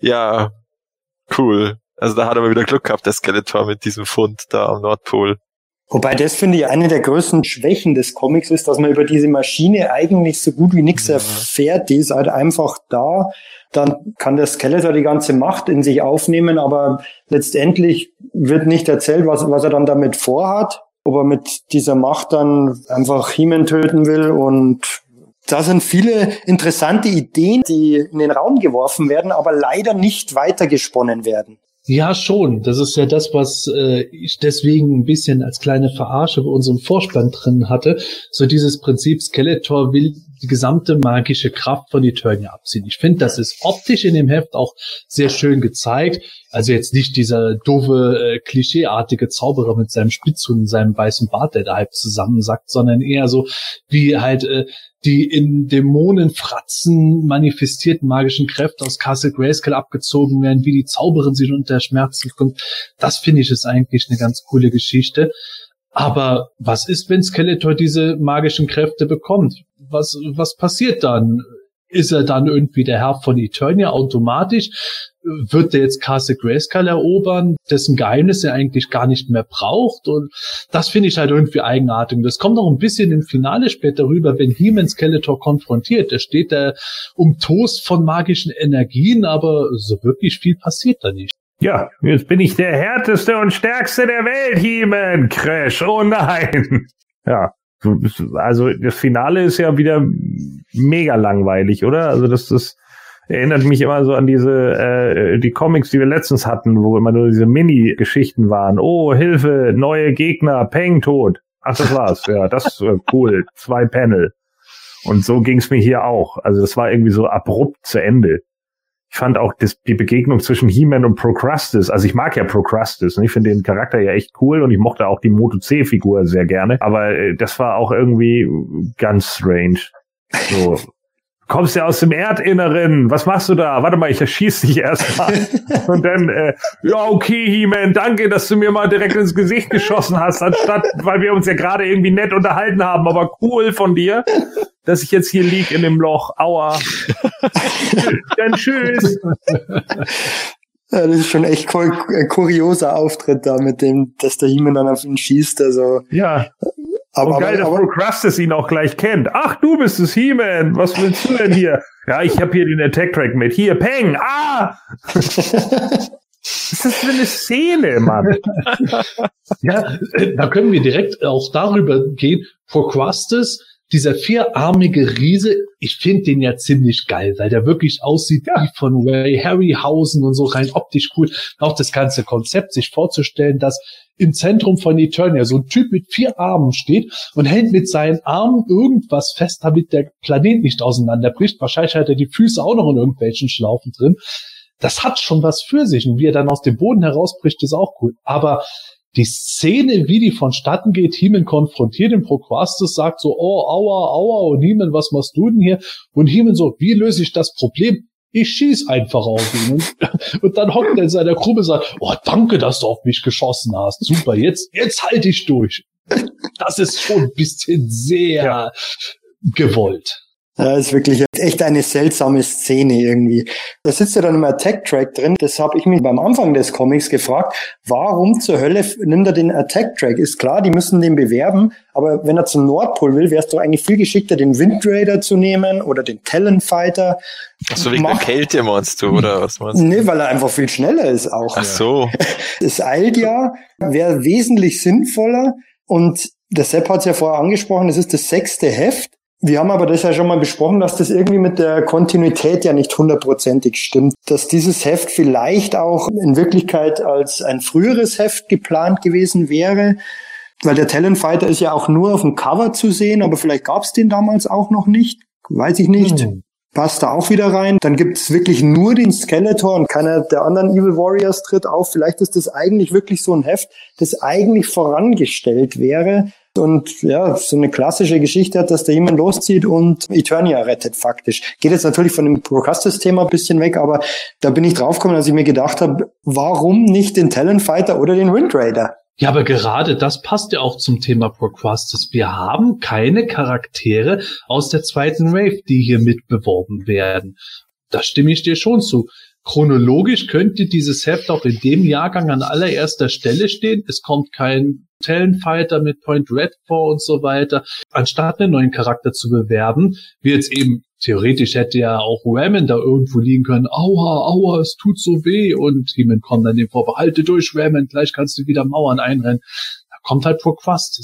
Ja, cool. Also da hat er mal wieder Glück gehabt, der Skeletor mit diesem Fund da am Nordpol. Wobei das finde ich eine der größten Schwächen des Comics ist, dass man über diese Maschine eigentlich so gut wie nichts Ja. erfährt. Die ist halt einfach da. Dann kann der Skeletor die ganze Macht in sich aufnehmen, aber letztendlich wird nicht erzählt, was, was er dann damit vorhat. Ob er mit dieser Macht dann einfach He-Man töten will und da sind viele interessante Ideen, die in den Raum geworfen werden, aber leider nicht weitergesponnen werden. Ja, schon. Das ist ja das, was äh, ich deswegen ein bisschen als kleine Verarsche bei unserem Vorspann drin hatte. So dieses Prinzip, Skeletor will die gesamte magische Kraft von Eternia abziehen. Ich finde, das ist optisch in dem Heft auch sehr schön gezeigt. Also jetzt nicht dieser doofe, äh, klischeeartige Zauberer mit seinem Spitzhund und seinem weißen Bart, der da halb zusammensackt, sondern eher so wie halt äh, die in Dämonenfratzen manifestierten magischen Kräfte aus Castle Grayskull abgezogen werden, wie die Zauberin sich unter Schmerzen kommt. Das finde ich ist eigentlich eine ganz coole Geschichte. Aber was ist, wenn Skeletor diese magischen Kräfte bekommt? Was, was passiert dann? Ist er dann irgendwie der Herr von Eternia automatisch? Wird er jetzt Castle Grayskull erobern, dessen Geheimnis er eigentlich gar nicht mehr braucht? Und das finde ich halt irgendwie eigenartig. Das kommt noch ein bisschen im Finale später rüber, wenn He-Man Skeletor konfrontiert. Da steht er um Toast von magischen Energien, aber so wirklich viel passiert da nicht. Ja, jetzt bin ich der härteste und stärkste der Welt, He-Man. Crash, oh nein. Ja. So, Also das Finale ist ja wieder mega langweilig, oder? Also das, das erinnert mich immer so an diese äh, die Comics, die wir letztens hatten, wo immer nur diese Mini-Geschichten waren. Oh, Hilfe, neue Gegner, Peng tot. Ach, das war's. Ja, das äh, cool. Zwei Panel. Und so ging's mir hier auch. Also das war irgendwie so abrupt zu Ende. Ich fand auch das, die Begegnung zwischen He-Man und Procrustes, also ich mag ja Procrustes und ich finde den Charakter ja echt cool und ich mochte auch die Moto C-Figur sehr gerne, aber äh, das war auch irgendwie ganz strange. So. Kommst ja aus dem Erdinneren. Was machst du da? Warte mal, ich erschieß dich erstmal. Und dann, äh, ja, okay, He-Man, danke, dass du mir mal direkt ins Gesicht geschossen hast, anstatt, weil wir uns ja gerade irgendwie nett unterhalten haben. Aber cool von dir, dass ich jetzt hier lieg in dem Loch. Aua. dann tschüss. Ja, das ist schon echt kur kurioser Auftritt da mit dem, dass der He-Man dann auf ihn schießt. Also, Ja, aber, und geil, dass aber, aber Procrustes ihn auch gleich kennt. Ach, du bist es, He-Man. Was willst du denn hier? Ja, ich habe hier den Attack-Track mit. Hier, Peng. Ah! Was ist das für eine Szene, Mann? Ja, da können wir direkt auch darüber gehen. Procrustes, dieser vierarmige Riese, ich finde den ja ziemlich geil, weil der wirklich aussieht wie von Ray Harryhausen und so rein optisch cool. Auch das ganze Konzept, sich vorzustellen, dass im Zentrum von Eternia so ein Typ mit vier Armen steht und hält mit seinen Armen irgendwas fest, damit der Planet nicht auseinanderbricht. Wahrscheinlich hat er die Füße auch noch in irgendwelchen Schlaufen drin. Das hat schon was für sich. Und wie er dann aus dem Boden herausbricht, ist auch cool. Aber die Szene, wie die vonstatten geht, Heeman konfrontiert den Procrustes, sagt so, oh, aua, aua, und Heeman, was machst du denn hier? Und Heeman so, wie löse ich das Problem? Ich schieß einfach auf ihn. Und, und dann hockt er in seiner Gruppe und sagt, oh, danke, dass du auf mich geschossen hast. Super, jetzt, jetzt halte ich durch. Das ist schon ein bisschen sehr Ja. gewollt. Ja, ist wirklich echt eine seltsame Szene irgendwie. Da sitzt ja dann im Attack-Track drin. Das habe ich mich beim Anfang des Comics gefragt. Warum zur Hölle nimmt er den Attack-Track? Ist klar, die müssen den bewerben, aber wenn er zum Nordpol will, wäre es doch eigentlich viel geschickter, den Wind Raider zu nehmen oder den Talonfighter. Ach so wegen der Mach- Kälte meinst du, oder was meinst du? Nee, weil er einfach viel schneller ist auch. Ach so. Es eilt ja, wäre wesentlich sinnvoller. Und der Sepp hat es ja vorher angesprochen, es ist das sechste Heft. Wir haben aber das ja schon mal besprochen, dass das irgendwie mit der Kontinuität ja nicht hundertprozentig stimmt. Dass dieses Heft vielleicht auch in Wirklichkeit als ein früheres Heft geplant gewesen wäre. Weil der Talentfighter ist ja auch nur auf dem Cover zu sehen, aber vielleicht gab es den damals auch noch nicht. Weiß ich nicht. Hm. Passt da auch wieder rein. Dann gibt's wirklich nur den Skeletor und keiner der anderen Evil Warriors tritt auf. Vielleicht ist das eigentlich wirklich so ein Heft, das eigentlich vorangestellt wäre und ja, so eine klassische Geschichte hat, dass da jemand loszieht und Eternia rettet faktisch. Geht jetzt natürlich von dem Procastus-Thema ein bisschen weg, aber da bin ich draufgekommen, als ich mir gedacht habe, warum nicht den Talent Fighter oder den Wind Raider? Ja, aber gerade das passt ja auch zum Thema Procrustes. Wir haben keine Charaktere aus der zweiten Wave, die hier mitbeworben werden. Da stimme ich dir schon zu. Chronologisch könnte dieses Heft auch in dem Jahrgang an allererster Stelle stehen. Es kommt kein Talonfighter mit Point Red vor und so weiter. Anstatt einen neuen Charakter zu bewerben, wie jetzt eben theoretisch hätte ja auch Ramen da irgendwo liegen können. Aua, aua, es tut so weh. Und Heeman kommt dann dem vor, halte durch, Ramen, gleich kannst du wieder Mauern einrennen. Da kommt halt Proquast.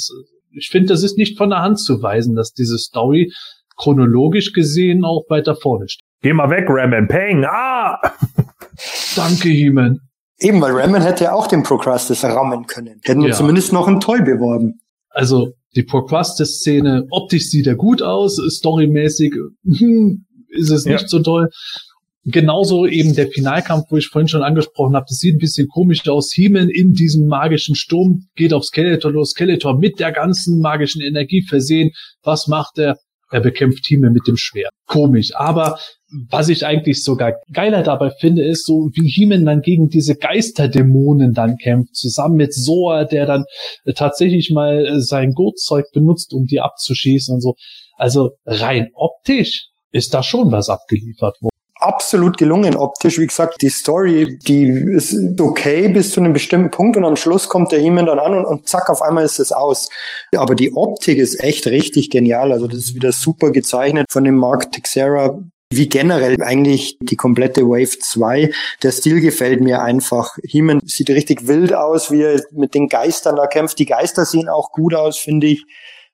Ich finde, das ist nicht von der Hand zu weisen, dass diese Story chronologisch gesehen auch weiter vorne steht. Geh mal weg, Ramen. Peng. Ah! Danke, Heeman. Eben, weil Ramen hätte ja auch den Procrustes rammen können. Hätten wir Ja. zumindest noch ein Toy beworben. Also die Procrustes-Szene, optisch sieht er gut aus, storymäßig hm, ist es nicht Ja. so toll. Genauso eben der Finalkampf, wo ich vorhin schon angesprochen habe, das sieht ein bisschen komisch aus. He-Man in diesem magischen Sturm geht auf Skeletor los. Skeletor mit der ganzen magischen Energie versehen. Was macht er? Er bekämpft He-Man mit dem Schwert. Komisch. Aber was ich eigentlich sogar geiler dabei finde, ist so, wie He-Man dann gegen diese Geisterdämonen dann kämpft, zusammen mit Soa, der dann äh, tatsächlich mal äh, sein Gurtzeug benutzt, um die abzuschießen und so. Also rein optisch ist da schon was abgeliefert worden. Absolut gelungen optisch. Wie gesagt, die Story, die ist okay bis zu einem bestimmten Punkt und am Schluss kommt der He-Man dann an und, und zack, auf einmal ist es aus. Aber die Optik ist echt richtig genial. Also das ist wieder super gezeichnet von dem Mark Texera. Wie generell eigentlich die komplette Wave 2. Der Stil gefällt mir einfach. He-Man sieht richtig wild aus, wie er mit den Geistern da kämpft. Die Geister sehen auch gut aus, finde ich.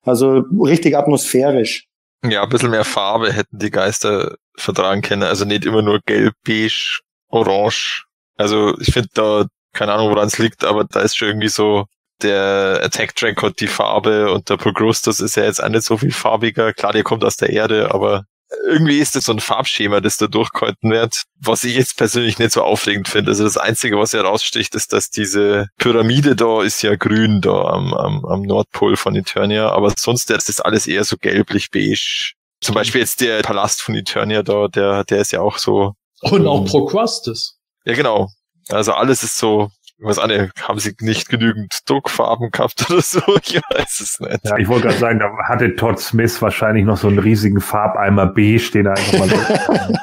Also richtig atmosphärisch. Ja, ein bisschen mehr Farbe hätten die Geister vertragen können. Also nicht immer nur gelb, beige, orange. Also ich finde da, keine Ahnung, woran es liegt, aber da ist schon irgendwie so, der Attack Track hat die Farbe und der Progrustus ist ja jetzt auch nicht so viel farbiger. Klar, der kommt aus der Erde, aber irgendwie ist das so ein Farbschema, das da durchgehalten wird, was ich jetzt persönlich nicht so aufregend finde. Also das Einzige, was heraussticht, ist, dass diese Pyramide da ist ja grün da am, am, am Nordpol von Eternia, aber sonst ist das alles eher so gelblich-beige. Zum Beispiel jetzt der Palast von Eternia da, der, der ist ja auch so, Und auch Ähm, Procrustes. ja genau. Also alles ist so, weiß auch nicht, haben sie nicht genügend Druckfarben gehabt oder so? Ich weiß es nicht. Ja, ich wollte gerade sagen, da hatte Todd Smith wahrscheinlich noch so einen riesigen Farbeimer beige, den er einfach mal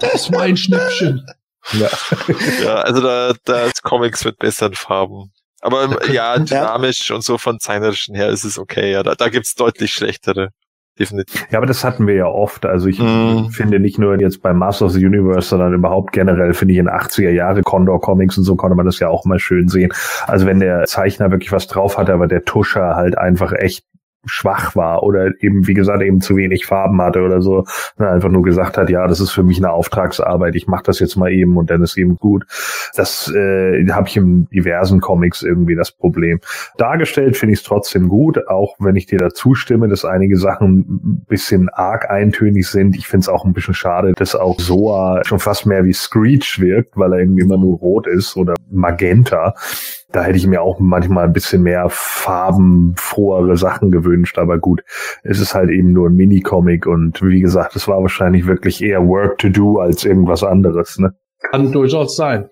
Das ist mein Schnäppchen. ja. Ja, also da, da ist Comics mit besseren Farben. Aber ähm, ja, dynamisch und so von zeichnerischen her ist es okay. Ja, da, da gibt's deutlich schlechtere. Definitiv. ja, aber das hatten wir ja oft. Also ich Mhm. finde nicht nur jetzt bei Master of the Universe, sondern überhaupt generell finde ich in 80er Jahre Condor Comics und so konnte man das ja auch mal schön sehen. Also wenn der Zeichner wirklich was drauf hatte, aber der Tuscher halt einfach echt schwach war oder eben, wie gesagt, eben zu wenig Farben hatte oder so, einfach nur gesagt hat, ja, das ist für mich eine Auftragsarbeit, ich mache das jetzt mal eben und dann ist eben gut. Das äh, habe ich in diversen Comics irgendwie das Problem. Dargestellt finde ich es trotzdem gut, auch wenn ich dir dazu stimme, dass einige Sachen ein bisschen arg eintönig sind. Ich finde es auch ein bisschen schade, dass auch Soa schon fast mehr wie Screech wirkt, weil er irgendwie immer nur rot ist oder magenta. Da hätte ich mir auch manchmal ein bisschen mehr farbenfrohere Sachen gewünscht, aber gut, es ist halt eben nur ein Minicomic und wie gesagt, es war wahrscheinlich wirklich eher Work to do als irgendwas anderes. Ne? Kann durchaus sein.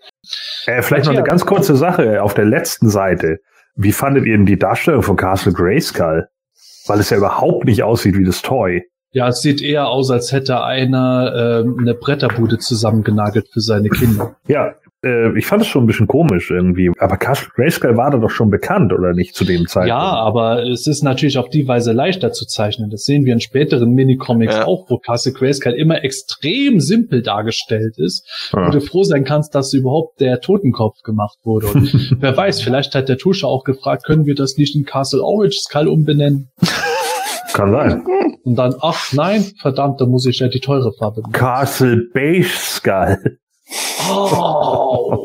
Äh, vielleicht noch eine ganz kurze Sache auf der letzten Seite. Wie fandet ihr denn die Darstellung von Castle Grayskull? Weil es ja überhaupt nicht aussieht wie das Toy. Ja, es sieht eher aus, als hätte einer ähm, eine Bretterbude zusammengenagelt für seine Kinder. Ja, äh, ich fand es schon ein bisschen komisch irgendwie. Aber Castle Grayskull war da doch schon bekannt, oder nicht, zu dem Zeitpunkt? Ja, aber es ist natürlich auf die Weise leichter zu zeichnen. Das sehen wir in späteren Minicomics Ja. auch, wo Castle Grayskull immer extrem simpel dargestellt ist. Ja. Wo du froh sein kannst, dass überhaupt der Totenkopf gemacht wurde. Und wer weiß, vielleicht hat der Tuscher auch gefragt, können wir das nicht in Castle Orange Skull umbenennen? Kann sein. Und dann, ach nein, verdammt, da muss ich ja die teure Farbe nehmen. Castle Beige Skull. Oh,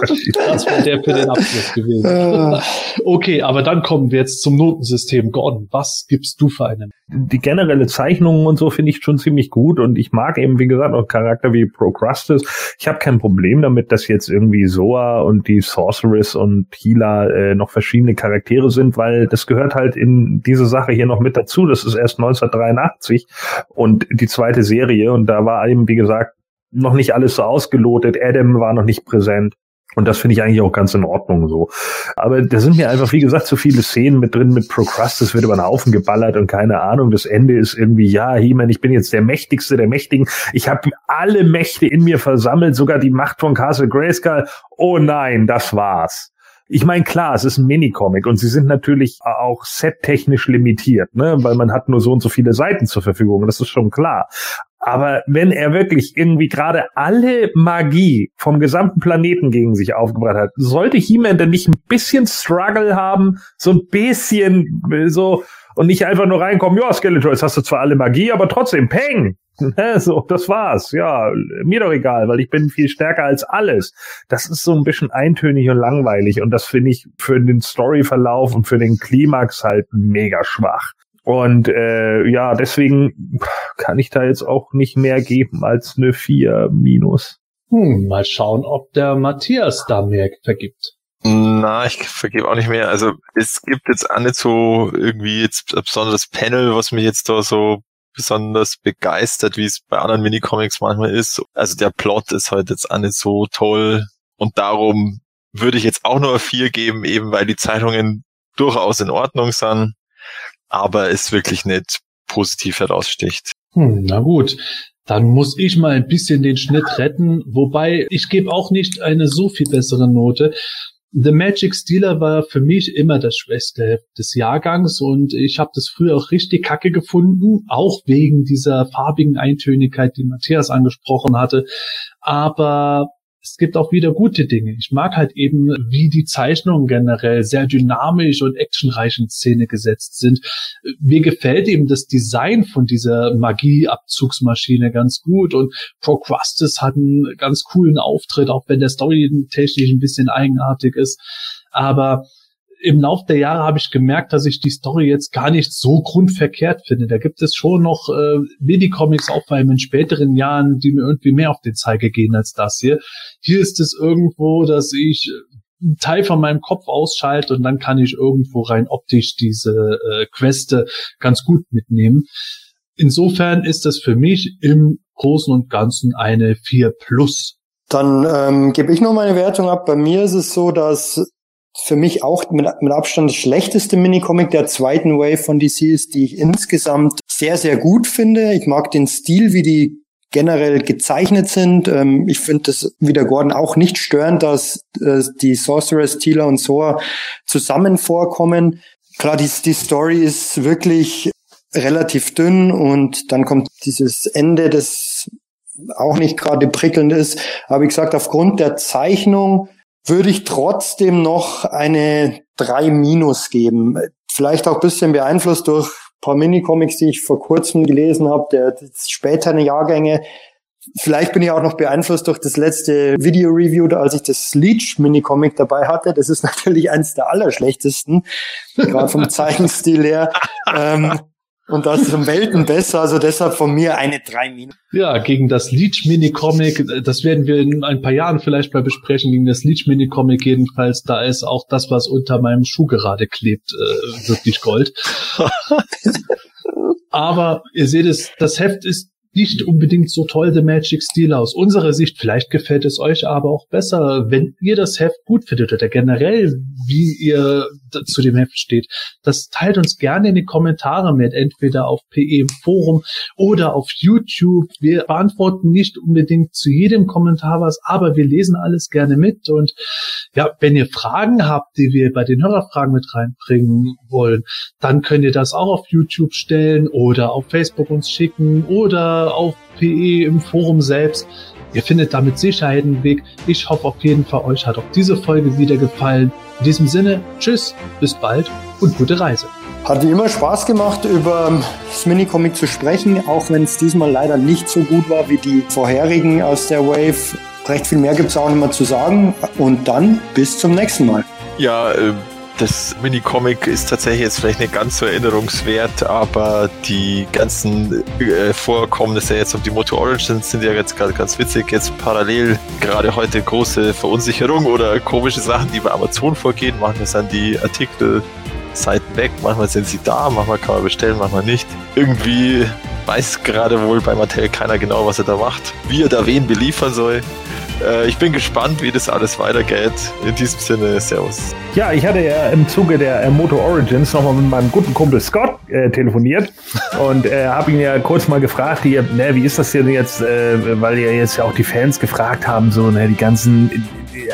das wäre der für den Abschluss gewesen. Äh, Okay, aber dann kommen wir jetzt zum Notensystem. Gordon, was gibst du für einen? Die generelle Zeichnung und so finde ich schon ziemlich gut und ich mag eben, wie gesagt, auch Charakter wie Procrustes. Ich habe kein Problem damit, dass jetzt irgendwie Soa und die Sorceress und Hila äh, noch verschiedene Charaktere sind, weil das gehört halt in diese Sache hier noch mit dazu. Das ist erst 1983 und die zweite Serie und da war eben, wie gesagt, noch nicht alles so ausgelotet. Adam war noch nicht präsent. Und das finde ich eigentlich auch ganz in Ordnung so. Aber da sind mir einfach, wie gesagt, so viele Szenen mit drin mit Procrustes wird über den Haufen geballert und keine Ahnung. Das Ende ist irgendwie, ja, He-Man, ich bin jetzt der Mächtigste der Mächtigen. Ich habe alle Mächte in mir versammelt, sogar die Macht von Castle Grayskull. Oh nein, das war's. Ich meine, klar, es ist ein Minicomic und sie sind natürlich auch settechnisch limitiert, ne, weil man hat nur so und so viele Seiten zur Verfügung, das ist schon klar. Aber wenn er wirklich irgendwie gerade alle Magie vom gesamten Planeten gegen sich aufgebracht hat, sollte He-Man denn nicht ein bisschen Struggle haben, so ein bisschen äh, so und nicht einfach nur reinkommen, ja, Skeletor, jetzt hast du zwar alle Magie, aber trotzdem, Peng! Ne, So, das war's. Ja, mir doch egal, weil ich bin viel stärker als alles. Das ist so ein bisschen eintönig und langweilig und das finde ich für den Storyverlauf und für den Klimax halt mega schwach. Und äh, ja, deswegen kann ich da jetzt auch nicht mehr geben als eine 4 minus. Hm, mal schauen, ob der Matthias da mehr vergibt. Na, ich vergebe auch nicht mehr. Also es gibt jetzt auch nicht so irgendwie jetzt ein besonderes Panel, was mich jetzt da so besonders begeistert, wie es bei anderen Minicomics manchmal ist. Also der Plot ist halt jetzt auch nicht so toll und darum würde ich jetzt auch nur eine 4 geben, eben weil die Zeichnungen durchaus in Ordnung sind, aber es wirklich nicht positiv heraussticht. Hm, na gut. Dann muss ich mal ein bisschen den Schnitt retten, wobei ich gebe auch nicht eine so viel bessere Note. The Magic Stealer war für mich immer das schwächste des Jahrgangs und ich habe das früher auch richtig kacke gefunden, auch wegen dieser farbigen Eintönigkeit, die Matthias angesprochen hatte. Aber es gibt auch wieder gute Dinge. Ich mag halt eben, wie die Zeichnungen generell sehr dynamisch und actionreich in Szene gesetzt sind. Mir gefällt eben das Design von dieser Magieabzugsmaschine ganz gut und Procrustes hat einen ganz coolen Auftritt, auch wenn der Story technisch ein bisschen eigenartig ist. Aber im Lauf der Jahre habe ich gemerkt, dass ich die Story jetzt gar nicht so grundverkehrt finde. Da gibt es schon noch äh, Mini-Comics, auch vor allem in späteren Jahren, die mir irgendwie mehr auf den Zeiger gehen als das hier. Hier ist es irgendwo, dass ich einen Teil von meinem Kopf ausschalte und dann kann ich irgendwo rein optisch diese äh, Queste ganz gut mitnehmen. Insofern ist das für mich im Großen und Ganzen eine 4 plus. Dann ähm, gebe ich noch meine Wertung ab. Bei mir ist es so, dass für mich auch mit, mit Abstand das schlechteste Minicomic der zweiten Wave von DC ist, die ich insgesamt sehr, sehr gut finde. Ich mag den Stil, wie die generell gezeichnet sind. Ähm, ich finde das wie der Gordon auch nicht störend, dass äh, die Sorceress, Tila und Soa zusammen vorkommen. Klar, die, die Story ist wirklich relativ dünn und dann kommt dieses Ende, das auch nicht gerade prickelnd ist. Aber wie gesagt, aufgrund der Zeichnung würde ich trotzdem noch eine 3 minus geben. Vielleicht auch ein bisschen beeinflusst durch ein paar Minicomics, die ich vor kurzem gelesen habe, der späteren Jahrgänge. Vielleicht bin ich auch noch beeinflusst durch das letzte Video-Review, als ich das Leech-Minicomic dabei hatte. Das ist natürlich eins der allerschlechtesten, gerade vom Zeichenstil her. Ähm, und das ist um Welten besser, also deshalb von mir eine 3 minus. Ja, gegen das Leech Mini-Comic, das werden wir in ein paar Jahren vielleicht mal besprechen, gegen das Leech Mini-Comic jedenfalls, da ist auch das, was unter meinem Schuh gerade klebt, äh, wirklich Gold. Aber ihr seht es, das Heft ist nicht unbedingt so toll, The Magic Steel aus unserer Sicht. Vielleicht gefällt es euch aber auch besser, wenn ihr das Heft gut findet oder generell, wie ihr zu dem Heft steht. Das teilt uns gerne in die Kommentare mit, entweder auf PE im Forum oder auf YouTube. Wir beantworten nicht unbedingt zu jedem Kommentar was, aber wir lesen alles gerne mit. Und ja, wenn ihr Fragen habt, die wir bei den Hörerfragen mit reinbringen wollen, dann könnt ihr das auch auf YouTube stellen oder auf Facebook uns schicken oder auf PE im Forum selbst. Ihr findet da mit Sicherheit einen Weg. Ich hoffe auf jeden Fall, euch hat auch diese Folge wieder gefallen. In diesem Sinne, tschüss, bis bald und gute Reise. Hat wie immer Spaß gemacht, über das Minicomic zu sprechen, auch wenn es diesmal leider nicht so gut war wie die vorherigen aus der Wave. Recht viel mehr gibt es auch nicht mehr zu sagen. Und dann bis zum nächsten Mal. Ja, äh, das Minicomic ist tatsächlich jetzt vielleicht nicht ganz so erinnerungswert, aber die ganzen äh, Vorkommnisse jetzt um die Moto Origins sind ja jetzt gerade ganz witzig. Jetzt parallel gerade heute große Verunsicherung oder komische Sachen, die bei Amazon vorgehen. Manchmal sind die Artikel Seiten weg, manchmal sind sie da, manchmal kann man bestellen, manchmal nicht. Irgendwie weiß gerade wohl bei Mattel keiner genau, was er da macht, wie er da wen beliefern soll. Äh, ich bin gespannt, wie das alles weitergeht. In diesem Sinne, Servus. Ja, ich hatte ja im Zuge der äh, Moto Origins nochmal mit meinem guten Kumpel Scott äh, telefoniert und äh, habe ihn ja kurz mal gefragt, hier, ne, wie ist das denn jetzt, äh, weil ja jetzt ja auch die Fans gefragt haben, so, ne, die ganzen die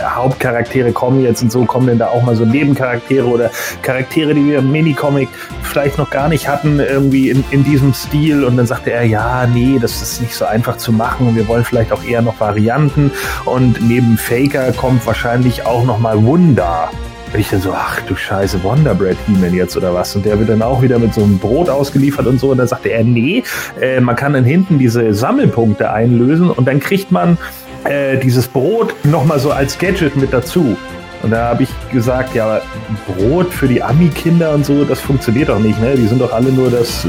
Hauptcharaktere kommen jetzt und so, kommen denn da auch mal so Nebencharaktere oder Charaktere, die wir im Minicomic vielleicht noch gar nicht hatten, irgendwie in, in diesem Stil. Und dann sagte er, ja, nee, das ist nicht so einfach zu machen und wir wollen vielleicht auch eher noch Varianten. Und neben Faker kommt wahrscheinlich auch noch mal Wunder. Und ich dann so, ach du Scheiße, Wonderbread He-Man jetzt oder was? Und der wird dann auch wieder mit so einem Brot ausgeliefert und so. Und dann sagte er, nee, äh, man kann dann hinten diese Sammelpunkte einlösen und dann kriegt man äh, dieses Brot nochmal so als Gadget mit dazu. Und da habe ich gesagt, ja, Brot für die Ami-Kinder und so, das funktioniert doch nicht, ne? Die sind doch alle nur das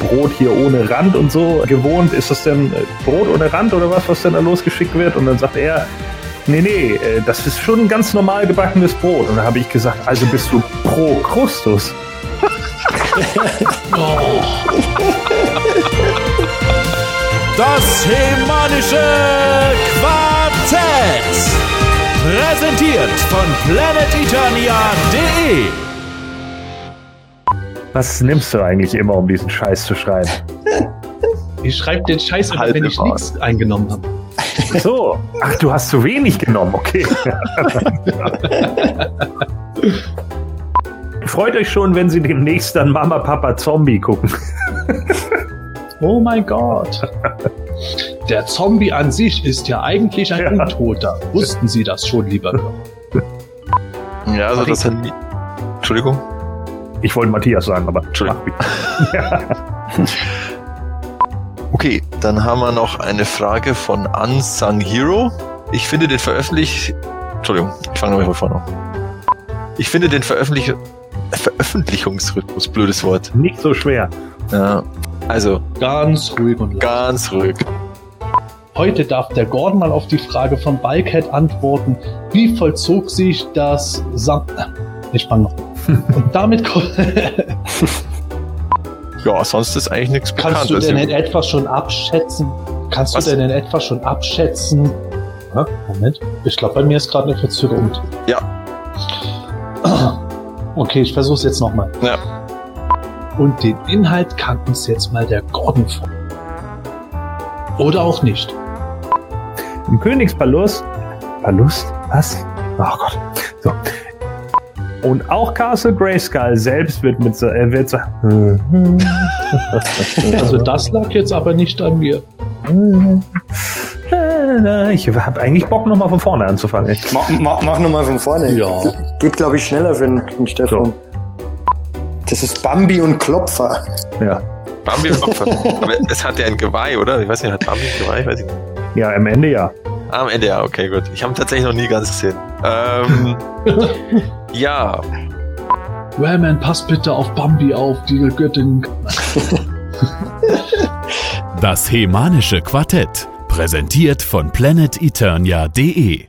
Brot hier ohne Rand und so gewohnt. Ist das denn Brot ohne Rand oder was, was denn da losgeschickt wird? Und dann sagt er, nee, nee, äh, das ist schon ein ganz normal gebackenes Brot. Und da habe ich gesagt, also bist du pro Christus. oh. Das Hemanische Quartett. Präsentiert von planeteternia.de. Was nimmst du eigentlich immer, um diesen Scheiß zu schreiben? Ich schreibe den Scheiß, halt wenn ich nichts eingenommen habe. So, ach, du hast zu wenig genommen, okay. Freut euch schon, wenn Sie demnächst dann Mama, Papa, Zombie gucken. Oh mein Gott. Der Zombie an sich ist ja eigentlich ein ja. Untoter. Wussten Sie das schon, lieber? Ja, also das hat Entschuldigung. Ich wollte Matthias sagen, aber Entschuldigung. okay, dann haben wir noch eine Frage von Unsung Hero. Ich finde den Veröffentlich... Entschuldigung, ich fange nochmal von vorne an. Ich finde den Veröffentlich Veröffentlichungsrhythmus, blödes Wort. Nicht so schwer. Ja, also. Ganz ruhig und laut. Ganz ruhig. Heute darf der Gordon mal auf die Frage von Bikehead antworten. Wie vollzog sich das Sam äh, Ich fange noch. Und damit Ja, sonst ist eigentlich nichts bekannt. Kannst du denn in etwa schon abschätzen? Kannst Was? du denn in etwa schon abschätzen? Ja, Moment. Ich glaube, bei mir ist gerade eine Verzögerung. Ja. Okay, ich versuche es jetzt nochmal. Ja. Und den Inhalt kann uns jetzt mal der Gordon vor. Oder auch nicht. Im Königspalast. Palust? Was? Oh Gott. So. Und auch Castle Grayskull selbst wird mit so, er wird so. also das lag jetzt aber nicht an mir. Ich habe eigentlich Bock, nochmal von vorne anzufangen. Mach, mach, mach nochmal von vorne. Ja. Geht, glaube ich, schneller für den Stefan. So. Das ist Bambi und Klopfer. Ja. Bambi und Klopfer. Aber es hat ja ein Geweih, oder? Ich weiß nicht, hat Bambi ein Geweih? Weiß ich nicht. Ja, am Ende ja. Ah, am Ende ja, okay, gut. Ich habe tatsächlich noch nie ganz gesehen. Ähm, ja. Wellman, pass bitte auf Bambi auf, die Göttin. Das Hemanische Quartett. Präsentiert von planeteternia.de